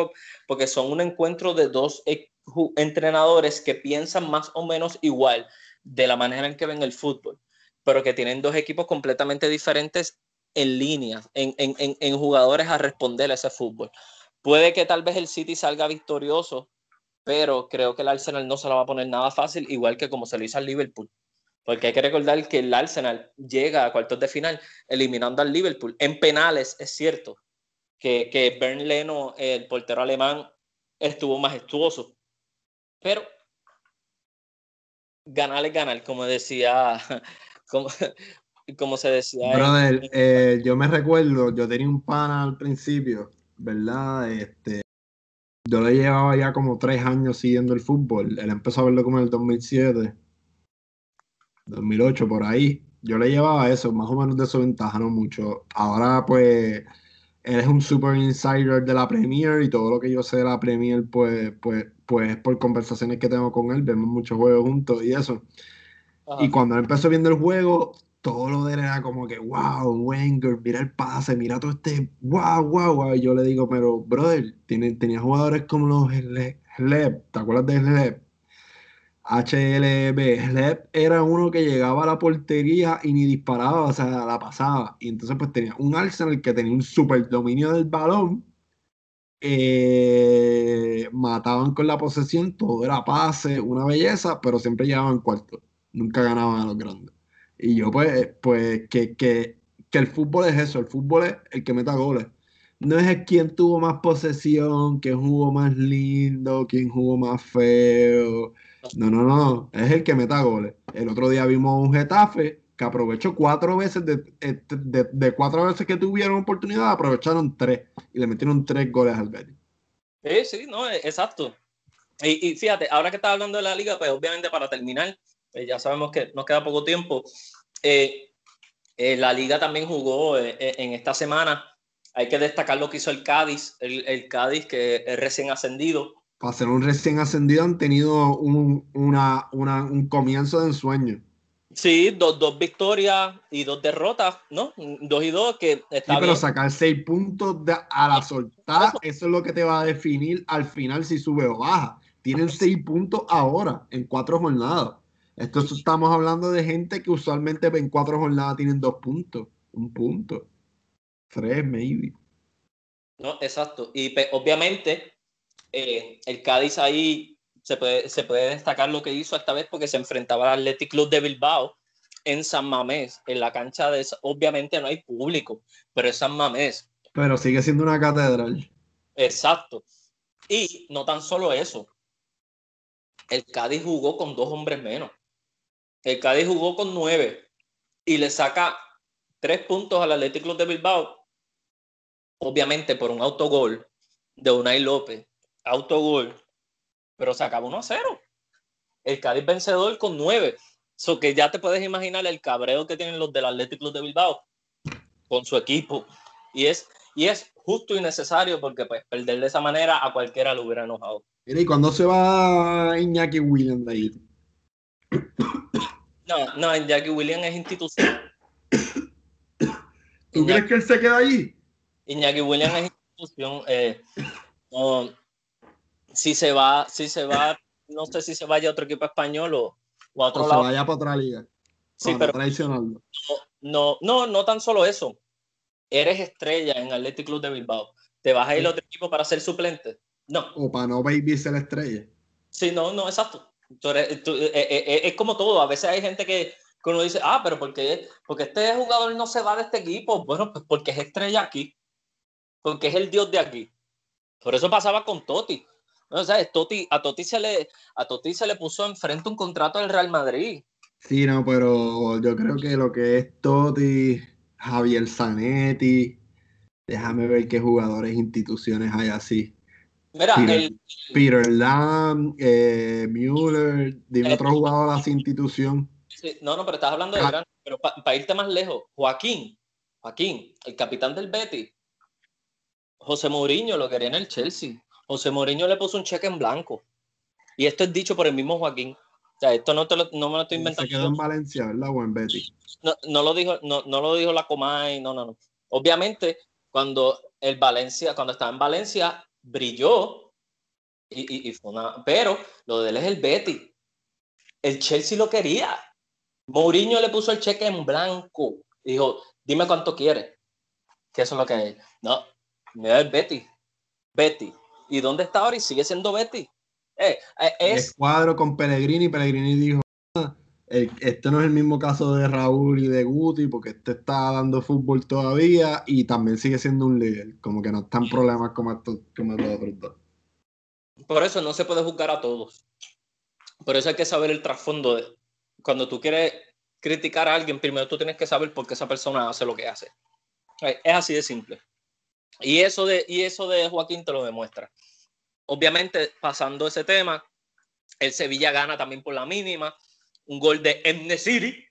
porque son un encuentro de dos entrenadores que piensan más o menos igual de la manera en que ven el fútbol, pero que tienen dos equipos completamente diferentes en línea, en, en, en jugadores a responder a ese fútbol. Puede que tal vez el City salga victorioso, pero creo que el Arsenal no se la va a poner nada fácil, igual que como se lo hizo al Liverpool. Porque hay que recordar que el Arsenal llega a cuartos de final eliminando al Liverpool. En penales, es cierto que, que Bern Leno, el portero alemán, estuvo majestuoso. Pero ganar es ganar, como decía, como, como se decía. Brother, eh, yo me recuerdo, yo tenía un pana al principio ¿verdad? Este, yo le llevaba ya como tres años siguiendo el fútbol. Él empezó a verlo como en el 2007, 2008, por ahí. Yo le llevaba eso, más o menos de su ventaja, no mucho. Ahora, pues, él es un super insider de la Premier y todo lo que yo sé de la Premier, pues, pues, pues por conversaciones que tengo con él, vemos muchos juegos juntos y eso. Y cuando él empezó viendo el juego, todo lo de él era como que, wow, Wenger, mira el pase, mira todo este, wow, wow, wow. Y yo le digo, pero, brother, tiene, tenía jugadores como los Hleb, ¿te acuerdas de Hleb? HLB, Hleb era uno que llegaba a la portería y ni disparaba, o sea, la pasaba. Y entonces pues tenía un Arsenal que tenía un super dominio del balón. Eh, mataban con la posesión, todo era pase, una belleza, pero siempre llegaban cuarto. Nunca ganaban a los grandes. Y yo, pues, pues que, que, que, el fútbol es eso, el fútbol es el que meta goles. No es el quien tuvo más posesión, quién jugó más lindo, quién jugó más feo. No, no, no, es el que meta goles. El otro día vimos un Getafe que aprovechó cuatro veces, de, de, de, cuatro veces que tuvieron oportunidad, aprovecharon tres y le metieron tres goles al Betis. Sí, sí, no, exacto. Y, y, fíjate, ahora que estás hablando de la liga, pues obviamente para terminar, eh, ya sabemos que nos queda poco tiempo. Eh, eh, la liga también jugó en esta semana. Hay que destacar lo que hizo el Cádiz, el, Cádiz que es recién ascendido. Para ser un recién ascendido han tenido un, una, un comienzo de ensueño. Sí, dos, dos, victorias y dos derrotas, ¿no? Dos y dos que está sí, pero sacar seis puntos a la soltada, eso es lo que te va a definir al final si sube o baja. Tienen seis puntos ahora en cuatro jornadas. Esto estamos hablando de gente que usualmente en cuatro jornadas tienen dos puntos, un punto, tres, maybe. No, exacto. Y pues, obviamente eh, el Cádiz ahí se puede, se puede destacar lo que hizo esta vez porque se enfrentaba al Athletic Club de Bilbao en San Mamés, en la cancha de... Obviamente no hay público, pero es San Mamés. Pero sigue siendo una catedral. Exacto. Y no tan solo eso, el Cádiz jugó con dos hombres menos. El Cádiz jugó con nueve y le saca tres puntos al Atlético de Bilbao, obviamente por un autogol de Unai López, autogol, pero se acabó 1 a 0. El Cádiz vencedor con nueve. So que ya te puedes imaginar el cabreo que tienen los del Athletic Club de Bilbao con su equipo. Y es, y es justo y necesario porque pues perder de esa manera a cualquiera le hubiera enojado. ¿y cuándo se va Iñaki Williams de ahí? No, no, Iñaki Williams es institución. ¿Tú crees que él se queda ahí? Iñaki Williams es institución. Eh, si se va, si se va, no sé si se vaya a otro equipo español o, a otro lado. Se vaya para otra liga. Sí, pero no, no, no tan solo eso. Eres estrella en Athletic Club de Bilbao. ¿Te vas a ir a otro equipo para ser suplente? No. O para no baby ser estrella. Sí, no, no, exacto. Eh, eh, eh, es como todo. A veces hay gente que, uno dice, ah, pero ¿por qué? Porque este jugador no se va de este equipo. Bueno, pues porque es estrella aquí. Porque es el dios de aquí. Por eso pasaba con Totti. No, ¿sabes? Totti, a, Totti se le, a Totti se le puso enfrente un contrato del Real Madrid. Sí, no, pero yo creo que lo que es Totti, Javier Zanetti, déjame ver qué jugadores, instituciones hay así. Mira, Peter, el, Peter Lam, eh, Müller, dime otro jugador así institución. no, no, pero estás hablando de ah. pero para irte más lejos, Joaquín, Joaquín, el capitán del Betis, José Mourinho lo quería en el Chelsea. José Mourinho le puso un cheque en blanco. Y esto es dicho por el mismo Joaquín sea, esto no, te lo, no me lo estoy inventando. Se quedó en Valencia, ¿verdad? O en Betty. No, no, lo dijo, no, no lo dijo la Comay, no, no, no. Obviamente, cuando el Valencia, cuando estaba en Valencia, brilló. Y, y, fue una, pero lo de él es el Betty. El Chelsea lo quería. Mourinho le puso el cheque en blanco. Dijo, dime cuánto quiere. Que eso es lo que es. No, da el Betty. Betty. ¿Y dónde está ahora? Y sigue siendo Betty. Eh, eh, es... El cuadro con Pellegrini, Pellegrini dijo, ah, este no es el mismo caso de Raúl y de Guti, porque este está dando fútbol todavía y también sigue siendo un líder, como que no están problemas como estos, como otros dos. Por eso no se puede juzgar a todos. Por eso hay que saber el trasfondo de cuando tú quieres criticar a alguien, primero tú tienes que saber por qué esa persona hace lo que hace. Es así de simple. Y eso de, y eso de Joaquín te lo demuestra. Obviamente, pasando ese tema, el Sevilla gana también por la mínima. Un gol de City,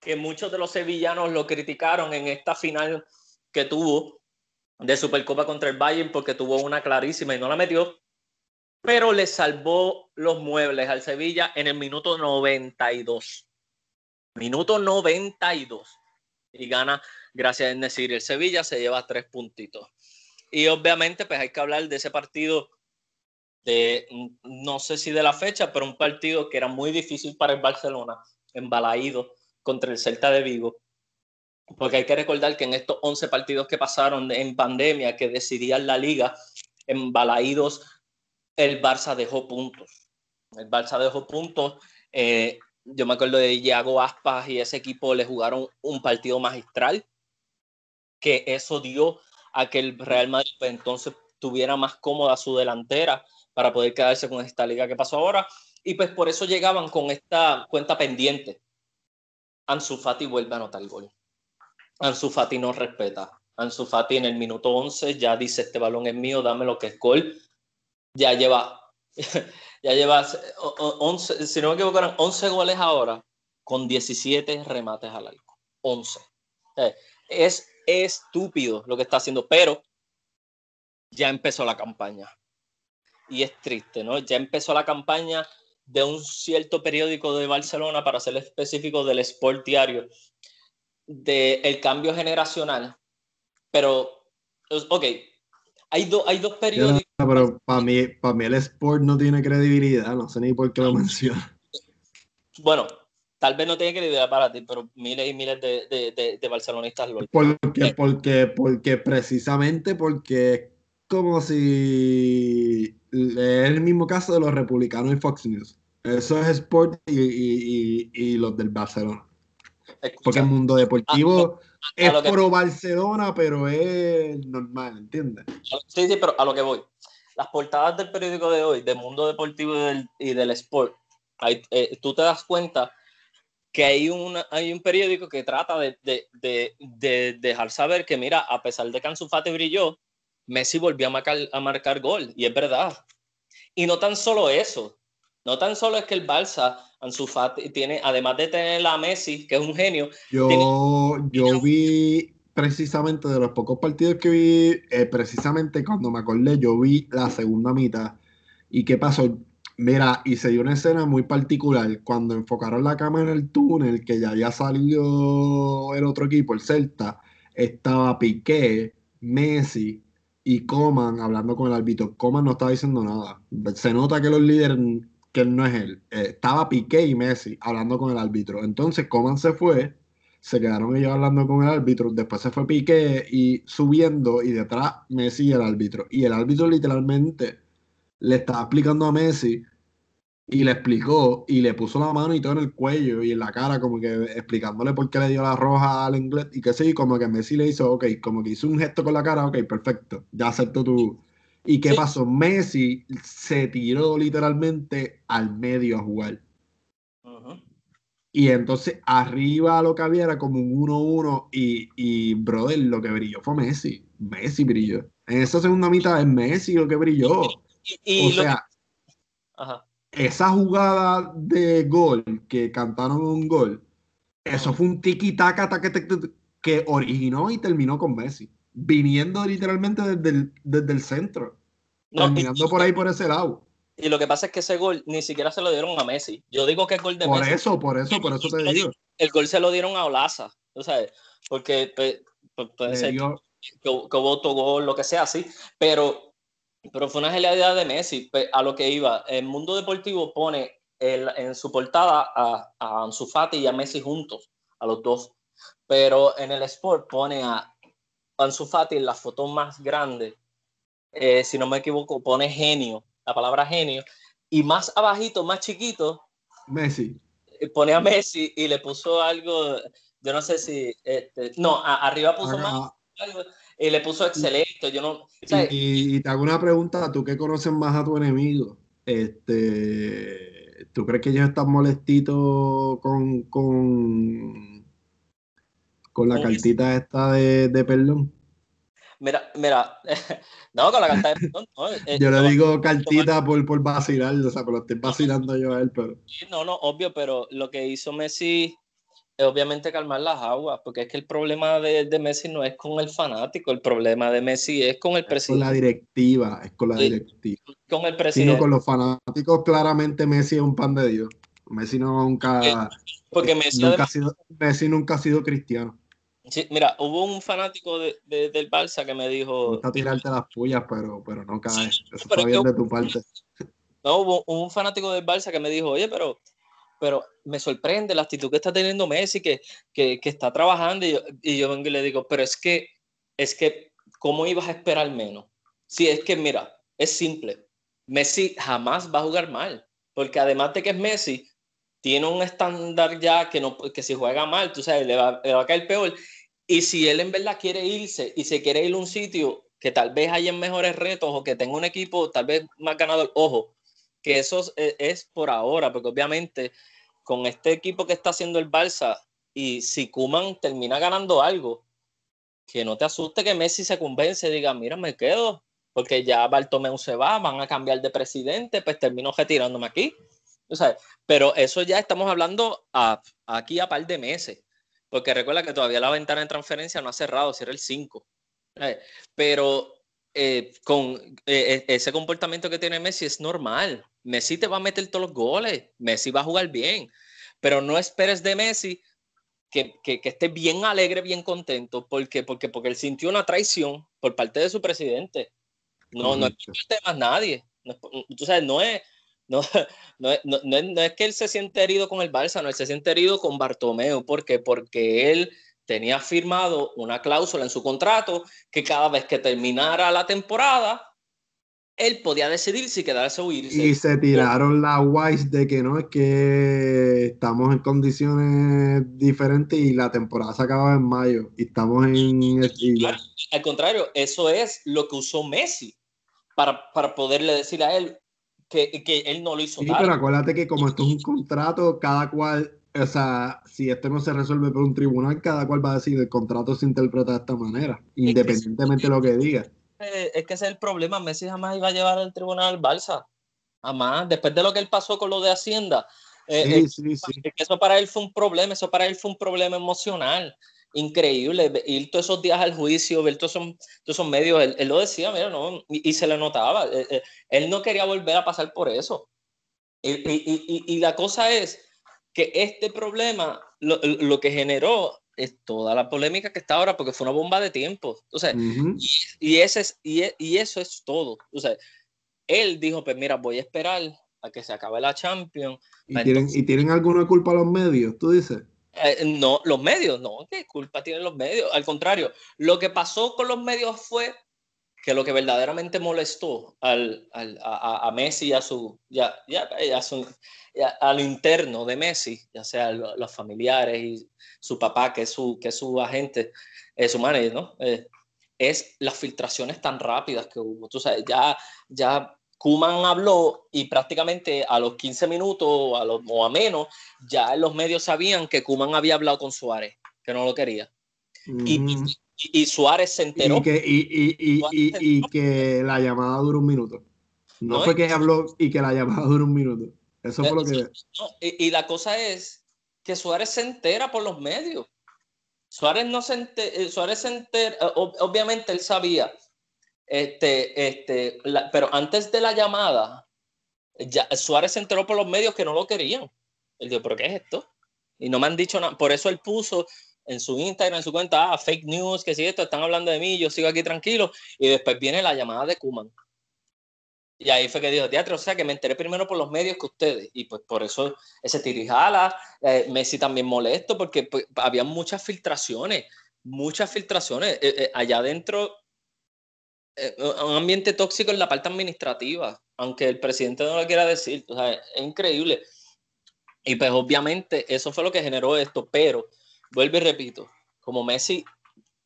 que muchos de los sevillanos lo criticaron en esta final que tuvo de Supercopa contra el Bayern porque tuvo una clarísima y no la metió, pero le salvó los muebles al Sevilla en el minuto 92. Minuto 92. Y gana gracias a Enesiri. El Sevilla se lleva tres puntitos. Y obviamente, pues hay que hablar de ese partido de, no sé si de la fecha, pero un partido que era muy difícil para el Barcelona, embalaído contra el Celta de Vigo. Porque hay que recordar que en estos 11 partidos que pasaron en pandemia, que decidían la liga, embalaídos, el Barça dejó puntos. El Barça dejó puntos. Eh, yo me acuerdo de Iago Aspas y ese equipo le jugaron un partido magistral, que eso dio a que el Real Madrid pues, entonces tuviera más cómoda su delantera para poder quedarse con esta liga que pasó ahora. Y pues por eso llegaban con esta cuenta pendiente. Ansu Fati vuelve a anotar el gol. Ansu Fati no respeta. Ansu Fati en el minuto 11 ya dice este balón es mío, dame lo que es gol. Ya lleva, ya lleva 11, si no me equivoco, 11 goles ahora con 17 remates al arco. 11. Es estúpido lo que está haciendo, pero ya empezó la campaña y es triste, ¿no? Ya empezó la campaña de un cierto periódico de Barcelona, para ser específico del Sport Diario, del el cambio generacional. Pero, ok, hay, hay dos periódicos. Pero para mí, para mí el Sport no tiene credibilidad, no sé ni por qué lo menciona. Bueno, tal vez no tiene credibilidad para ti, pero miles y miles de, de, de, barcelonistas lo porque, porque, porque precisamente porque como si es el mismo caso de los republicanos y Fox News. Eso es Sport y, los del Barcelona. Porque el mundo deportivo ah, es pro Barcelona, pero es normal, ¿entiendes? Sí, sí, pero a lo que voy. Las portadas del periódico de hoy, del mundo deportivo y del, sport, eh, tú te das cuenta que hay, una, hay un periódico que trata de, de, dejar saber que, mira, a pesar de que Ansu Fati brilló, Messi volvió a marcar, a marcar gol, y es verdad. Y no tan solo eso, No tan solo es que el Barça, Ansu Fati, tiene, además de tener a Messi, que es un genio. Yo, yo vi precisamente de los pocos partidos que vi, eh, precisamente cuando me acordé, yo vi la segunda mitad. ¿Y qué pasó? Mira, y se dio una escena muy particular cuando enfocaron la cámara en el túnel, que ya había salido el otro equipo, el Celta, estaba Piqué, Messi y Coman hablando con el árbitro. Coman no estaba diciendo nada. Se nota que los líderes, que no es él. Eh, estaba Piqué y Messi hablando con el árbitro. Entonces Coman se fue, se quedaron ellos hablando con el árbitro, después se fue Piqué y subiendo y detrás Messi y el árbitro. Y el árbitro literalmente le estaba explicando a Messi y le explicó y le puso la mano y todo en el cuello y en la cara, como que explicándole por qué le dio la roja al inglés y que sí, como que Messi le hizo, ok, como que hizo un gesto con la cara, ok, perfecto, ya acepto tu. ¿Y qué pasó? Messi se tiró literalmente al medio a jugar. Y entonces arriba lo que había era como un 1-1 y, y, brother, lo que brilló fue Messi. Messi brilló. En esa segunda mitad es Messi lo que brilló. Y, o sea, esa jugada de gol que cantaron un gol, eso fue un tiki-taka que originó y terminó con Messi, viniendo literalmente desde el, desde el centro, terminando por ahí por ese lado. Y lo que pasa es que ese gol ni siquiera se lo dieron a Messi. Yo digo que es gol de por Messi. Por eso, por eso, por eso te digo. El gol se lo dieron a Olaza, sabes, porque pues, pues, puede ser que, que, hubo autogol, lo que sea así, pero pero fue una genialidad de Messi. A lo que iba, el mundo deportivo pone en su portada a, a Ansu Fati y a Messi juntos, a los dos. Pero en el Sport pone a Ansu Fati en la foto más grande, eh, si no me equivoco, pone genio, la palabra genio, y más abajito, más chiquito, Messi. Eh, pone a Messi y le puso algo, yo no sé si, este, no, arriba puso más algo, y le puso excelente. Yo no, y, te hago una pregunta, tú que conoces más a tu enemigo, este, ¿tú crees que ellos están molestitos con, con, con la cartita esta de, de perdón? Mira, mira, no, con la carta de perdón. Eh, yo le digo cartita por, por vacilar, o sea, pero estoy vacilando yo a él, pero. No, no, obvio, pero lo que hizo Messi obviamente calmar las aguas, porque es que el problema de, de, Messi no es con el fanático, el problema de Messi es con el presidente. con la directiva, es con la directiva. Con el presidente. con los fanáticos, claramente Messi es un pan de Dios. Messi nunca, porque Messi, nunca, ha sido, Messi nunca ha sido cristiano. Sí, mira, hubo un fanático de, del Barça que me dijo. Gusta tirarte las pullas, pero, pero no cae. Eso está bien de tu parte. No, hubo un fanático del Barça que me dijo, oye, pero pero me sorprende la actitud que está teniendo Messi, que, que, que está trabajando, y yo, y yo, vengo y le digo, pero es que, es que, ¿cómo ibas a esperar menos? Si es que, mira, es simple, Messi jamás va a jugar mal, porque además de que es Messi, tiene un estándar ya que, no, que si juega mal, tú sabes, le va, le va a caer peor, y si él en verdad quiere irse y se quiere ir a un sitio que tal vez haya mejores retos o que tenga un equipo tal vez más ganado, ojo, que eso es, por ahora, porque obviamente con este equipo que está haciendo el Barça y si Kuman termina ganando algo, que no te asuste que Messi se convence y diga, mira, me quedo, porque ya Bartomeu se va, van a cambiar de presidente, pues termino retirándome aquí. pero eso ya estamos hablando aquí a par de meses, porque recuerda que todavía la ventana de transferencia no ha cerrado, cierra el 5. Pero eh, con eh, e, ese comportamiento que tiene Messi es normal. Messi te va a meter todos los goles, Messi va a jugar bien, pero no esperes de Messi que, que, esté bien alegre, bien contento, porque, porque, porque él sintió una traición por parte de su presidente. No, no es por parte de más nadie. No es, no es, no, no, no, no, es que él se siente herido con el Barça, no, él se siente herido con Bartomeu. ¿Por qué? Porque él tenía firmado una cláusula en su contrato que cada vez que terminara la temporada, él podía decidir si quedarse o irse. Y se tiraron la wise de que no, es que estamos en condiciones diferentes y la temporada se acaba en mayo y estamos en... Al contrario, eso es lo que usó Messi para, para poderle decir a él que, que él no lo hizo. Sí, pero acuérdate que como esto es un contrato, cada cual o sea, si esto no se resuelve por un tribunal, cada cual va a decir el contrato se interpreta de esta manera, independientemente de lo que diga. Es que ese es el problema. Messi jamás iba a llevar al tribunal al Barça. Jamás. Después de lo que él pasó con lo de Hacienda, eh, eh, sí, sí, eso para él fue un problema, eso para él fue un problema emocional increíble. Ir todos esos días al juicio, ver todos esos, todos esos medios, él, lo decía, mira, no, y, se le notaba. Eh, él, no quería volver a pasar por eso. Y, y, y la cosa es que este problema lo, lo, que generó es toda la polémica que está ahora, porque fue una bomba de tiempo. O sea, y, ese es, y, y, eso es todo. O sea, él dijo, pues mira, voy a esperar a que se acabe la Champions. ¿Y, tienen, ¿y tienen alguna culpa los medios, tú dices? Eh, no, los medios, no, ¿qué culpa tienen los medios? Al contrario, lo que pasó con los medios fue que lo que verdaderamente molestó al, al, a, a, Messi y a su, ya, ya, ya su, al interno de Messi, ya sea los familiares y su papá, que es su, que es su agente, es su manager, ¿no? Eh, es las filtraciones tan rápidas que hubo. Tú sabes, ya, ya Kuman habló y prácticamente a los 15 minutos o a, o a menos, ya los medios sabían que Kuman había hablado con Suárez, que no lo quería. y, y, Suárez se enteró. Y que, y, y que la llamada duró un minuto. No, fue que habló y que la llamada duró un minuto. Eso fue lo que. y, la cosa es que Suárez se entera por los medios. Suárez no se entera, eh, Suárez se entera, obviamente él sabía, este, este, pero antes de la llamada, ya, Suárez se enteró por los medios que no lo querían. Él dijo, ¿pero qué es esto? Y no me han dicho nada. Por eso él puso en su Instagram, en su cuenta, ah, fake news, que si esto, están hablando de mí, yo sigo aquí tranquilo. Y después viene la llamada de Kuman. Y ahí fue que dijo, teatro, o sea que me enteré primero por los medios que ustedes. Y pues por eso ese tirijala, eh, Messi también molesto, porque pues, había muchas filtraciones, muchas filtraciones. Eh, eh, allá adentro, un ambiente tóxico en la parte administrativa, aunque el presidente no lo quiera decir. O sea, es increíble. Y pues obviamente eso fue lo que generó esto, pero vuelvo y repito, como Messi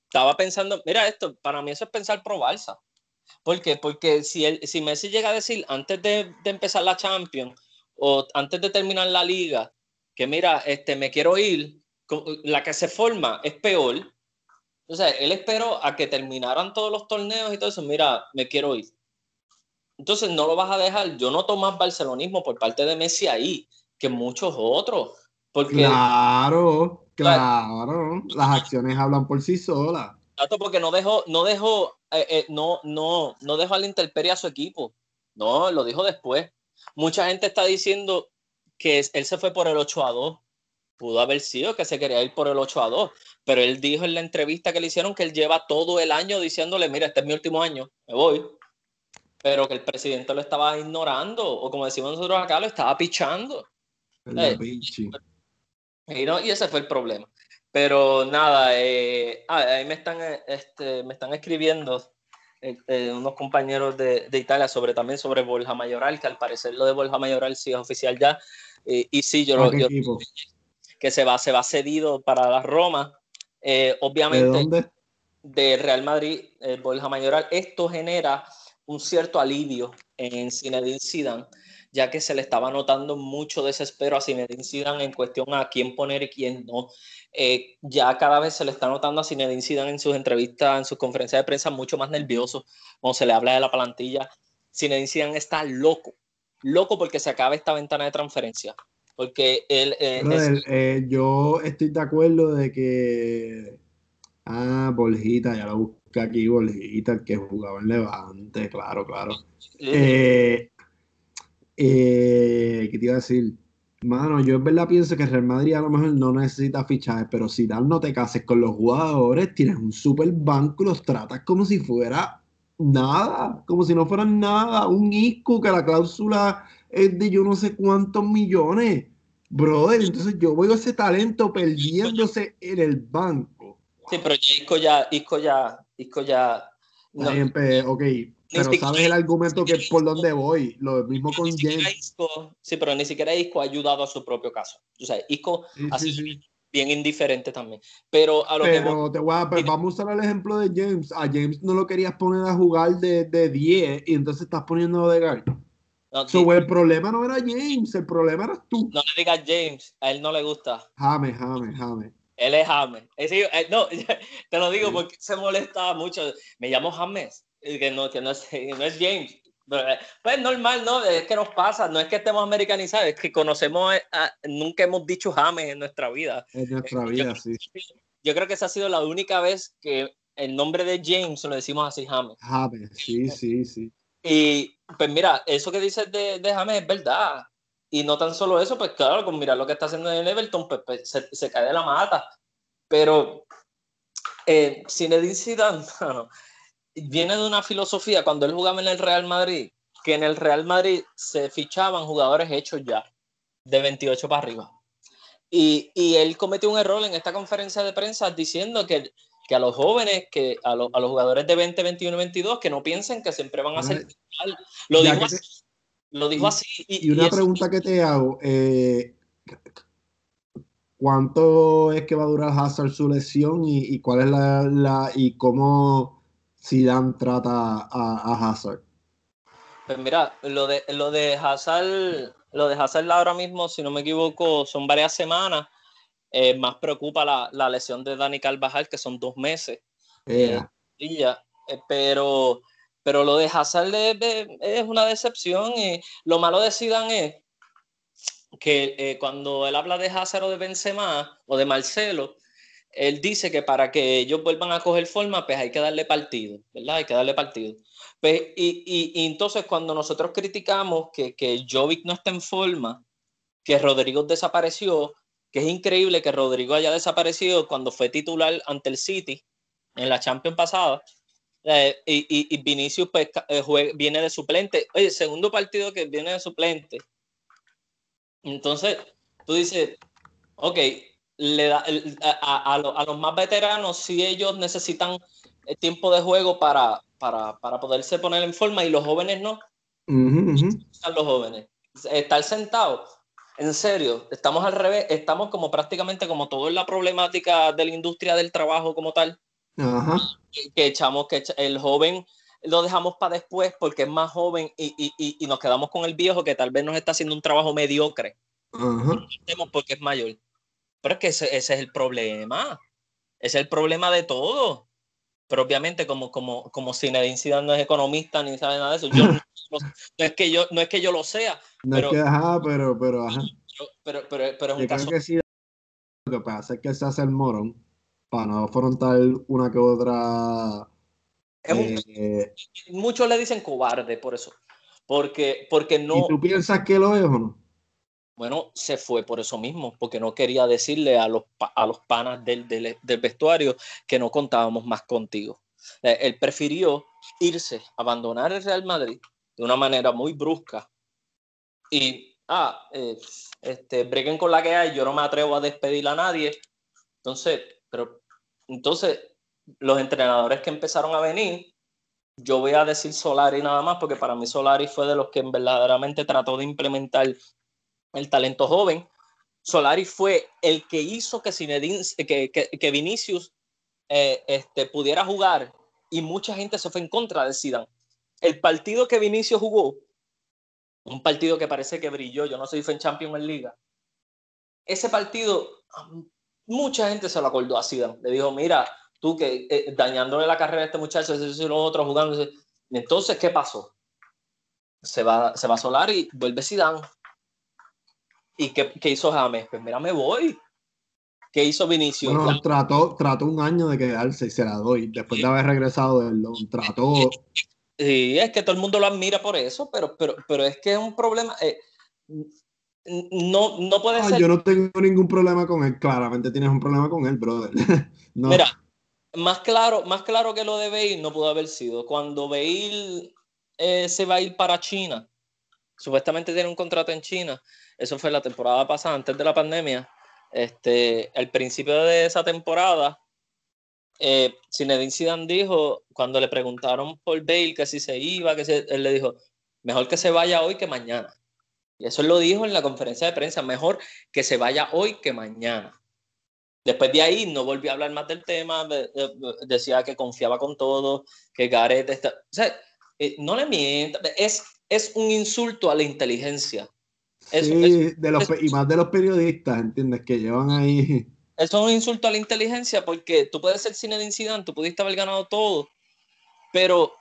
estaba pensando, mira esto, para mí eso es pensar pro Balsa. ¿Por qué? Porque si, el, si Messi llega a decir antes de, de, empezar la Champions o antes de terminar la liga, que mira, este, me quiero ir, la que se forma es peor. O sea, él esperó a que terminaran todos los torneos y todo eso, mira, me quiero ir. Entonces no lo vas a dejar. Yo noto más barcelonismo por parte de Messi ahí que muchos otros. Porque, claro, claro. Las acciones hablan por sí solas porque no dejó, no dejó, eh, eh, no, no, no dejó a la intemperie a su equipo. No, lo dijo después. Mucha gente está diciendo que él se fue por el 8 a 2. Pudo haber sido que se quería ir por el 8 a 2, pero él dijo en la entrevista que le hicieron que él lleva todo el año diciéndole, mira, este es mi último año, me voy. Pero que el presidente lo estaba ignorando, o como decimos nosotros acá, lo estaba pichando. Eh, y, no, y ese fue el problema. Pero nada, eh, ah, ahí me están, este, me están escribiendo eh, unos compañeros de, de, Italia sobre también sobre Borja Mayoral, que al parecer lo de Borja Mayoral sí es oficial ya. y sí, yo, lo que se va, se va cedido para la Roma. Obviamente, ¿De, dónde? de Real Madrid, Borja Mayoral. Esto genera un cierto alivio en Zinedine Zidane ya que se le estaba notando mucho desespero a Zinedine Zidane en cuestión a quién poner y quién no. Eh, ya cada vez se le está notando a Zinedine Zidane en sus entrevistas, en sus conferencias de prensa, mucho más nervioso cuando se le habla de la plantilla. Zinedine Zidane está loco, loco porque se acaba esta ventana de transferencia. Porque él... Eh, eh, yo estoy de acuerdo de que... Ah, Borjita, ya lo busqué aquí, Borjita, el que jugaba en Levante, claro, claro. ¿Qué te iba a decir? Mano, yo en verdad pienso que Real Madrid a lo mejor no necesita fichajes, pero si tal no te cases con los jugadores, tienes un super banco y los tratas como si fuera nada, como si no fueran nada, un Isco que la cláusula es de yo no sé cuántos millones. Brother, entonces yo veo ese talento perdiéndose en el banco. Sí, pero Isco ya, Isco ya, Isco ya. No. ok, pero sabes el argumento que por dónde voy. Lo mismo con James. sí, pero ni siquiera Isco ha ayudado a su propio caso. O sea, Isco ha sido bien indiferente también. Pero a lo que te voy a, pues, vamos a usar el ejemplo de James. A James no lo querías poner a jugar de, de 10 y entonces estás poniendo de guard. No, el problema no era James, el problema eras tú. No le digas James, a él no le gusta. James, James, James. Él es James. Eh, no, te lo digo porque se molesta mucho. Me llamo James que no, que no, es, no es James. Pues normal, ¿no? Es que nos pasa, no es que estemos americanizados, es que conocemos, nunca hemos dicho James en nuestra vida. En nuestra vida, sí. Yo creo que esa ha sido la única vez que el nombre de James lo decimos así, James. James, sí, sí, sí. Y pues mira, eso que dices de, de James es verdad. Y no tan solo eso, pues claro, con mirar lo que está haciendo en Everton, pues, pues se, se, cae de la mata. Pero eh, Zinedine Zidane viene de una filosofía cuando él jugaba en el Real Madrid, que en el Real Madrid se fichaban jugadores hechos ya, de 28 para arriba. Y, y él cometió un error en esta conferencia de prensa diciendo que, que a los jóvenes, que a, lo, a, los jugadores de 20, 21 22, que no piensen que siempre van a ser Lo dijo así. Lo dijo así. Y, y una pregunta que te hago, eh, ¿cuánto es que va a durar Hazard su lesión y, y cuál es la, la, y cómo Zidane trata a, a, Hazard? Pues mira, lo de, lo de Hazard, lo de Hazard ahora mismo, si no me equivoco, son varias semanas. Eh, más preocupa la, la, lesión de Dani Carvajal, que son dos meses. Yeah. y ya, eh, pero, pero lo de Hazard es, es, una decepción y lo malo de Zidane es que eh, cuando él habla de Hazard o de Benzema o de Marcelo, él dice que para que ellos vuelvan a coger forma, pues hay que darle partido, ¿verdad? Hay que darle partido. Pues, y, y, y, entonces cuando nosotros criticamos que, que Jovic no está en forma, que Rodrigo desapareció, que es increíble que Rodrigo haya desaparecido cuando fue titular ante el City en la Champions pasada, eh, y, y, y, Vinicius pues, eh, juega, viene de suplente. Oye, segundo partido que viene de suplente. Entonces, tú dices, ok, le da, a, a, a, los más veteranos, si ellos necesitan tiempo de juego para, para, para, poderse poner en forma y los jóvenes no. Uh -huh. Los jóvenes. Estar sentados, en serio, estamos al revés, estamos como prácticamente como todo en la problemática de la industria del trabajo como tal. Que, que, echamos, que el joven lo dejamos para después porque es más joven y, y, y, nos quedamos con el viejo que tal vez nos está haciendo un trabajo mediocre. Porque es mayor. Pero es que ese, ese, es el problema. Ese es el problema de todo. Pero obviamente, como, como, como Zinedine Zidane no es economista ni sabe nada de eso, yo no, no, es que yo, no es que yo lo sea. No pero, es que, ajá, pero, pero, ajá. Pero, pero, pero, es un yo caso. Que sí, lo que pasa es que se hace el morón para no afrontar una que otra. Eh, un, muchos le dicen cobarde por eso. Porque, porque no. ¿Y tú piensas que lo es o no? Bueno, se fue por eso mismo, porque no quería decirle a los, a los panas del, del, vestuario que no contábamos más contigo. Eh, él prefirió irse, abandonar el Real Madrid de una manera muy brusca y, ah, eh, este, breguen con la que hay, yo no me atrevo a despedir a nadie. Entonces, pero, entonces, los entrenadores que empezaron a venir, yo voy a decir Solari nada más, porque para mí Solari fue de los que verdaderamente trató de implementar el talento joven. Solari fue el que hizo que, Zinedine, que, que, que Vinicius eh, este, pudiera jugar y mucha gente se fue en contra de Zidane. El partido que Vinicius jugó, un partido que parece que brilló, yo no sé si fue en Liga, ese partido, mucha gente se lo acordó a Zidane. Le dijo, mira, tú que eh, dañándole la carrera a este muchacho, ese y otros jugando. Entonces, ¿qué pasó? Se va, se va a Solar y vuelve Zidane. ¿Y qué, qué, hizo James? Pues mira, me voy. ¿Qué hizo Vinicius? Bueno, trató, trató un año de quedarse y se la doy. Después de haber regresado del trató. Sí, es que todo el mundo lo admira por eso, pero, pero, pero es que es un problema. Eh, no, no puede ah, ser. Yo no tengo ningún problema con él. Claramente tienes un problema con él, brother. no. Mira, más claro, más claro que lo de Bale no pudo haber sido. Cuando Bale eh, se va a ir para China, supuestamente tiene un contrato en China. Eso fue la temporada pasada, antes de la pandemia. Este, al principio de esa temporada, eh, Zinedine Zidane dijo, cuando le preguntaron por Bale que si se iba, que se, él le dijo, mejor que se vaya hoy que mañana. Y eso lo dijo en la conferencia de prensa, mejor que se vaya hoy que mañana. Después de ahí no volvió a hablar más del tema, decía que confiaba con todo, que Gareth está... O sea, eh, no le mienta, es, es un insulto a la inteligencia. Es, sí, es, de los, es, y más de los periodistas, ¿entiendes? Que llevan ahí... Eso es un insulto a la inteligencia porque tú puedes ser Zinedine Zidane, tú pudiste haber ganado todo, pero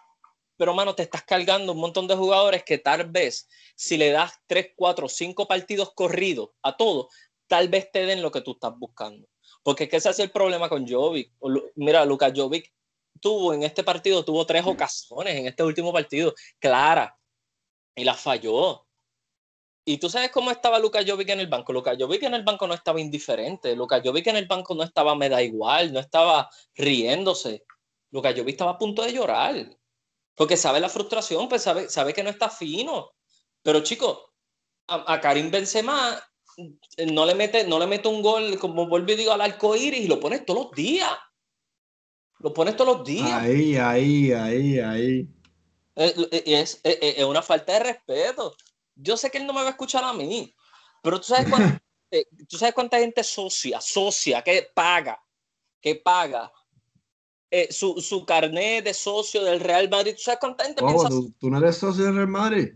pero mano, te estás cargando un montón de jugadores que tal vez si le das 3, 4, 5 partidos corridos a todos, tal vez te den lo que tú estás buscando. Porque es que ese es el problema con Jovic. Mira, Lucas Jovic tuvo en este partido, tuvo tres ocasiones en este último partido, clara, y las falló. Y tú sabes cómo estaba Lucas Jovic en el banco. Lucas Jovic en el banco no estaba indiferente. Lucas Jovic en el banco no estaba me da igual, no estaba riéndose. Lucas Jovic estaba a punto de llorar. Porque sabe la frustración, pues sabe, sabe que no está fino. Pero chicos, a, Karim Benzema no le mete, no le mete un gol, como vuelvo y digo, al arco iris y lo pones todos los días. Lo pones todos los días. Ahí, ahí, ahí, ahí. Es, es, una falta de respeto. Yo sé que él no me va a escuchar a mí, pero tú sabes cuánta, ¿tú sabes cuánta gente socia, socia, que paga, que paga eh, su, su carnet de socio del Real Madrid. ¿Tú sabes cuánta gente piensa? ¿tú, no eres socio del Real Madrid?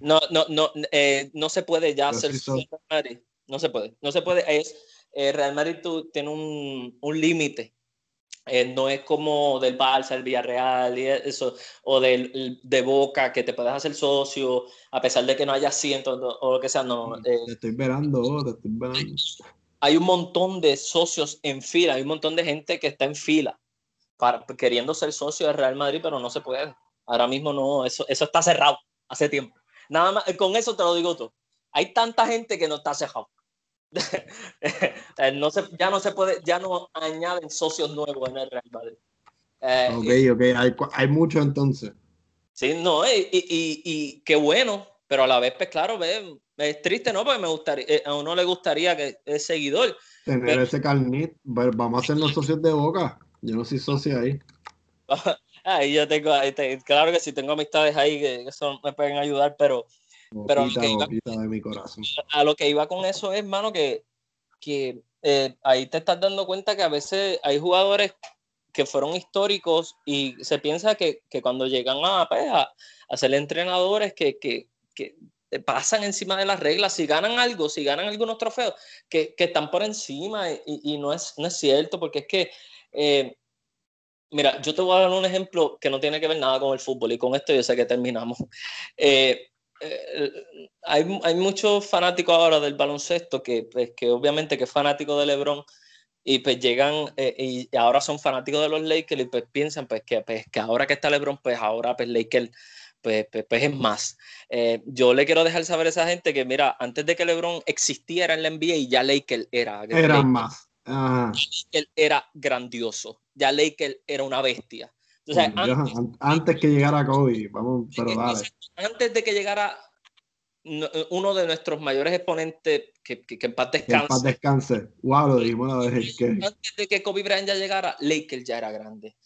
No, no, no, eh, no se puede ya ser socio del Real Madrid. No se puede, no se puede. Es, eh, Real Madrid tú, tiene un, un límite. No es como del Barça, el Villarreal y eso, o del, de Boca, que te puedes hacer socio a pesar de que no haya asientos o lo que sea. No, te estoy esperando, te estoy. Hay un montón de socios en fila, hay un montón de gente que está en fila queriendo ser socio del Real Madrid, pero no se puede. Ahora mismo no, eso, eso está cerrado hace tiempo. Nada más, con eso te lo digo todo. Hay tanta gente que no está cerrado. Eh, no se, ya no se puede, ya no añaden socios nuevos en el Real Madrid. Eh, ok, ok, hay, hay mucho entonces. Sí, no, y, y, y, qué bueno, pero a la vez, pues claro, ve, es triste, ¿no? Porque me gustaría, eh, a uno le gustaría que es seguidor. Tener ese carnet, vamos a hacernos socios de boca. Yo no soy socio ahí. ahí yo tengo, claro que sí, tengo amistades ahí que, eso me pueden ayudar, pero, pero de mi corazón. a lo que iba con eso es, hermano, que, que eh, ahí te estás dando cuenta que a veces hay jugadores que fueron históricos y se piensa que, que cuando llegan a, pues, a, a, ser entrenadores que, que, que, pasan encima de las reglas, si ganan algo, si ganan algunos trofeos, que, están por encima y, y, no, es, no es cierto, porque es que eh, mira, yo te voy a dar un ejemplo que no tiene que ver nada con el fútbol y con esto yo sé que terminamos. Eh, eh, hay, hay, muchos fanáticos ahora del baloncesto que, pues, que obviamente que es fanático de LeBron y pues llegan y ahora son fanáticos de los Lakers y pues piensan pues que, pues, que ahora que está LeBron pues ahora pues Lakers pues, pues, pues es más. yo le quiero dejar saber a esa gente que, mira, antes de que LeBron existiera en la NBA, ya Lakers era. Era más. Era grandioso. Ya Laker era una bestia. Antes, que llegara Kobe, vamos, pero dale. Antes de que llegara uno de nuestros mayores exponentes, que, que, en paz descanse. en paz descanse. Wow, lo dijimos una vez. Que... Antes de que Kobe Bryant ya llegara, Laker ya era grande.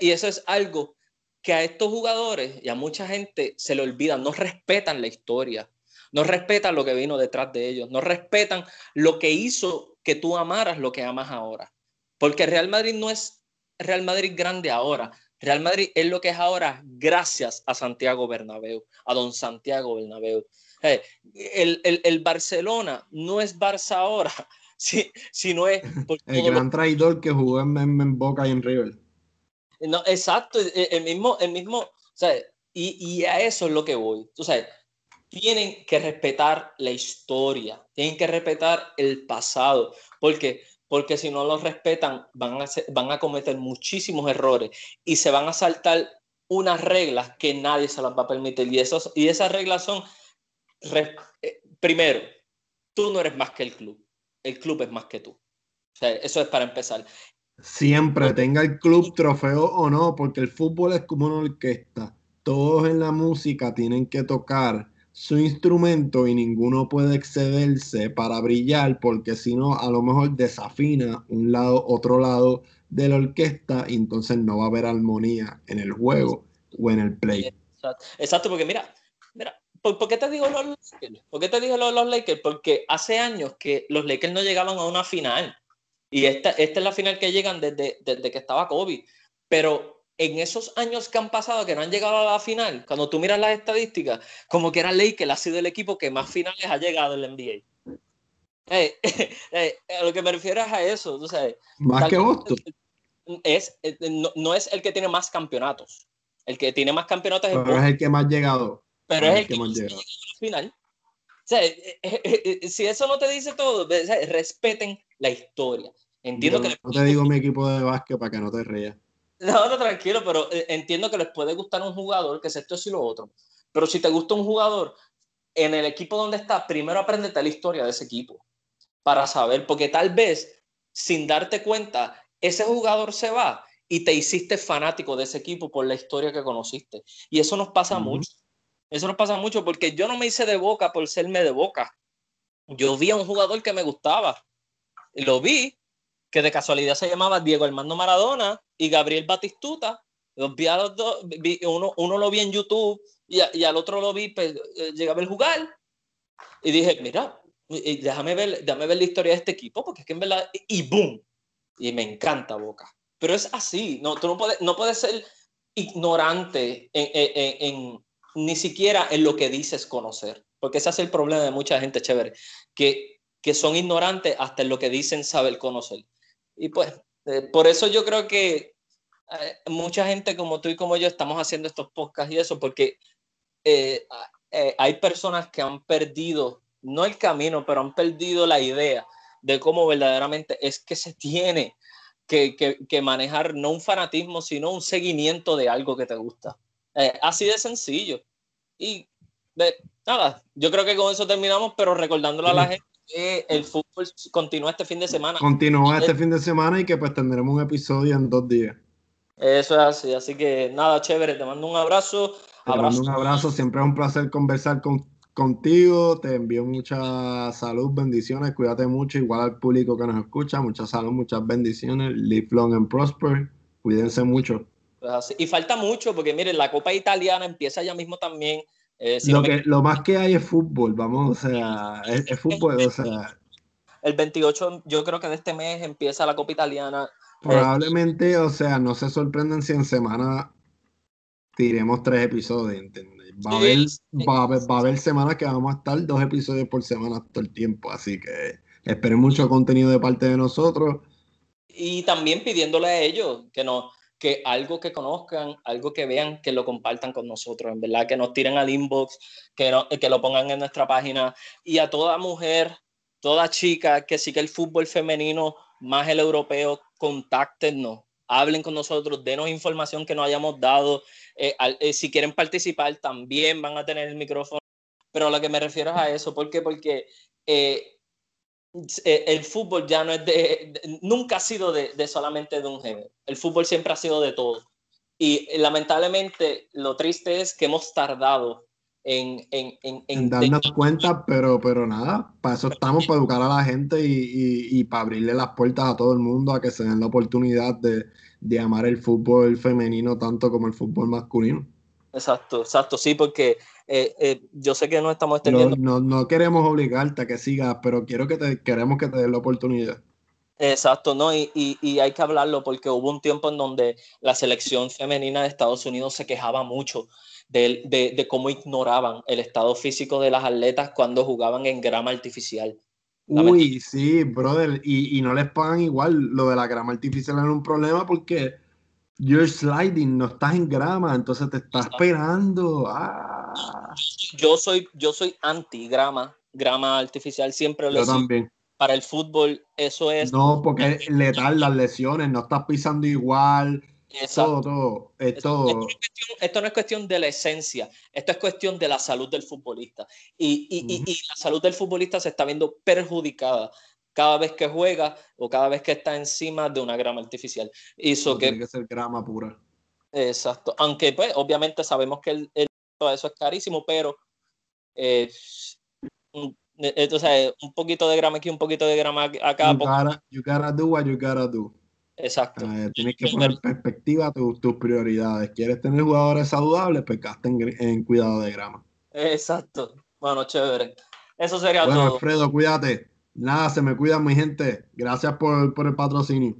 Y eso es algo que a estos jugadores y a mucha gente se le olvida, no respetan la historia, no respetan lo que vino detrás de ellos, no respetan lo que hizo que tú amaras lo que amas ahora. Porque Real Madrid no es Real Madrid grande ahora. Real Madrid es lo que es ahora gracias a Santiago Bernabéu, a don Santiago Bernabéu. el, Barcelona no es Barça ahora, si, si no es... el gran traidor que jugó en, Boca y en River. No, exacto, el mismo, el mismo, y, y, a eso es lo que voy. Tú sabes, tienen que respetar la historia, tienen que respetar el pasado, porque porque si no lo respetan van a, van a cometer muchísimos errores y se van a saltar unas reglas que nadie se las va a permitir. Y, esos, y esas reglas son, eh, primero, tú no eres más que el club, el club es más que tú. eso es para empezar. Siempre, tenga el club trofeo o no, porque el fútbol es como una orquesta. Todos en la música tienen que tocar su instrumento y ninguno puede excederse para brillar porque si no a lo mejor desafina un lado, otro lado de la orquesta y entonces no va a haber armonía en el juego o en el play. Exacto, porque mira, mira, ¿por, qué te digo los Lakers? ¿Por qué te digo los, Lakers? Porque hace años que los Lakers no llegaban a una final y esta, esta es la final que llegan desde, desde que estaba Kobe, pero en esos años que han pasado, que no han llegado a la final, cuando tú miras las estadísticas, como que era Lakers ha sido el equipo que más finales ha llegado en la NBA. Eh, eh, a lo que me refiero es a eso, tú sabes. Más que Boston. Es, eh, no, es el que tiene más campeonatos. El que tiene más campeonatos es Pero es el que más llegado. Pero es, el, que, más llegado. final. O sea, eh, eh, eh, si eso no te dice todo, respeten la historia. Entiendo que no te digo mi equipo de básquet para que no te rías. No, no, tranquilo, pero entiendo que les puede gustar un jugador, que es esto y lo otro. Pero si te gusta un jugador, en el equipo donde está, primero aprendete la historia de ese equipo para saber, porque tal vez sin darte cuenta, ese jugador se va y te hiciste fanático de ese equipo por la historia que conociste. Y eso nos pasa mucho. Eso nos pasa mucho porque yo no me hice de boca por serme de boca. Yo vi a un jugador que me gustaba. Lo vi, que de casualidad se llamaba Diego Armando Maradona y Gabriel Batistuta. Los vi a los dos, uno, uno, lo vi en YouTube y, y, al otro lo vi, pues, eh, llegaba el jugar. Y dije, mira, déjame ver, déjame ver la historia de este equipo, porque es que en verdad, y boom, y me encanta Boca. Pero es así, no, tú no puedes, no puedes ser ignorante en, en, en, ni siquiera en lo que dices conocer, porque ese es el problema de mucha gente chévere, que, que son ignorantes hasta en lo que dicen saber conocer. Y pues, eh, por eso yo creo que eh, mucha gente como tú y como yo estamos haciendo estos podcasts y eso, porque eh, hay personas que han perdido, no el camino, pero han perdido la idea de cómo verdaderamente es que se tiene que, que, manejar no un fanatismo, sino un seguimiento de algo que te gusta. Eh, así de sencillo. Y nada, yo creo que con eso terminamos, pero recordándole a la gente que el fútbol continúa este fin de semana. Continúa este fin de semana y que pues tendremos un episodio en dos días. Eso es así, así que nada, chévere, te mando un abrazo. Te mando un abrazo, siempre es un placer conversar con, contigo, te envío mucha salud, bendiciones, cuídate mucho, igual al público que nos escucha, mucha salud, muchas bendiciones, live long and prosper, cuídense mucho. Pues y falta mucho, porque miren, la Copa Italiana empieza ya mismo también. Eh, lo, que, lo más que hay es fútbol, vamos, o sea, es, fútbol, o sea. El 28, yo creo que de este mes empieza la Copa Italiana. Probablemente, o sea, no se sorprenden si en semana tiremos tres episodios, ¿entiendes? Va, a haber, va, a haber, semanas que vamos a estar dos episodios por semana todo el tiempo, así que esperen mucho contenido de parte de nosotros. Y también pidiéndole a ellos que no que algo que conozcan, algo que vean, que lo compartan con nosotros, en verdad, que nos tiren al inbox, que, no, que lo pongan en nuestra página. Y a toda mujer, toda chica que siga el fútbol femenino, más el europeo, contáctenos, hablen con nosotros, denos información que nos hayamos dado, eh, eh, si quieren participar, también van a tener el micrófono. Pero a lo que me refiero es a eso. ¿Por qué? Porque eh, el fútbol ya no es de, nunca ha sido de, solamente de un género. El fútbol siempre ha sido de todo. Y lamentablemente lo triste es que hemos tardado en, en, en, darnos cuenta, pero, pero nada, para eso estamos, para educar a la gente y, y, y, para abrirle las puertas a todo el mundo a que se den la oportunidad de, de amar el fútbol femenino tanto como el fútbol masculino. Exacto, exacto, sí, porque eh, eh, yo sé que no estamos extendiendo. No, no, queremos obligarte a que sigas, pero quiero que te, queremos que te den la oportunidad. Exacto, ¿no? Y, y, y, hay que hablarlo porque hubo un tiempo en donde la selección femenina de Estados Unidos se quejaba mucho de, de, de cómo ignoraban el estado físico de las atletas cuando jugaban en grama artificial. Uy, sí, brother, y, y, no les pagan igual. Lo de la grama artificial era un problema porque you're sliding, no estás en grama, entonces te estás esperando. Ah. Yo soy, yo soy anti grama, grama artificial, siempre lo Yo también. Para el fútbol, eso es. No, porque es letal las lesiones, no estás pisando igual todo, todo, esto, esto, no es cuestión de la esencia, esto es cuestión de la salud del futbolista. Y, y, y, la salud del futbolista se está viendo perjudicada cada vez que juega o cada vez que está encima de una grama artificial. Hizo que, tiene que ser grama pura. Exacto. Aunque, pues, obviamente sabemos que el, todo eso es carísimo, pero eh, entonces, un poquito de grama aquí, un poquito de grama acá. You gotta, you gotta do what you gotta do. Exacto. Eh, tienes que poner en perspectiva tus prioridades. ¿Quieres tener jugadores saludables? Pues gasta en, cuidado de grama. Exacto. Bueno, chévere. Eso sería bueno, Alfredo, cuídate. Nada, se me cuida mi gente. Gracias por, por el patrocinio.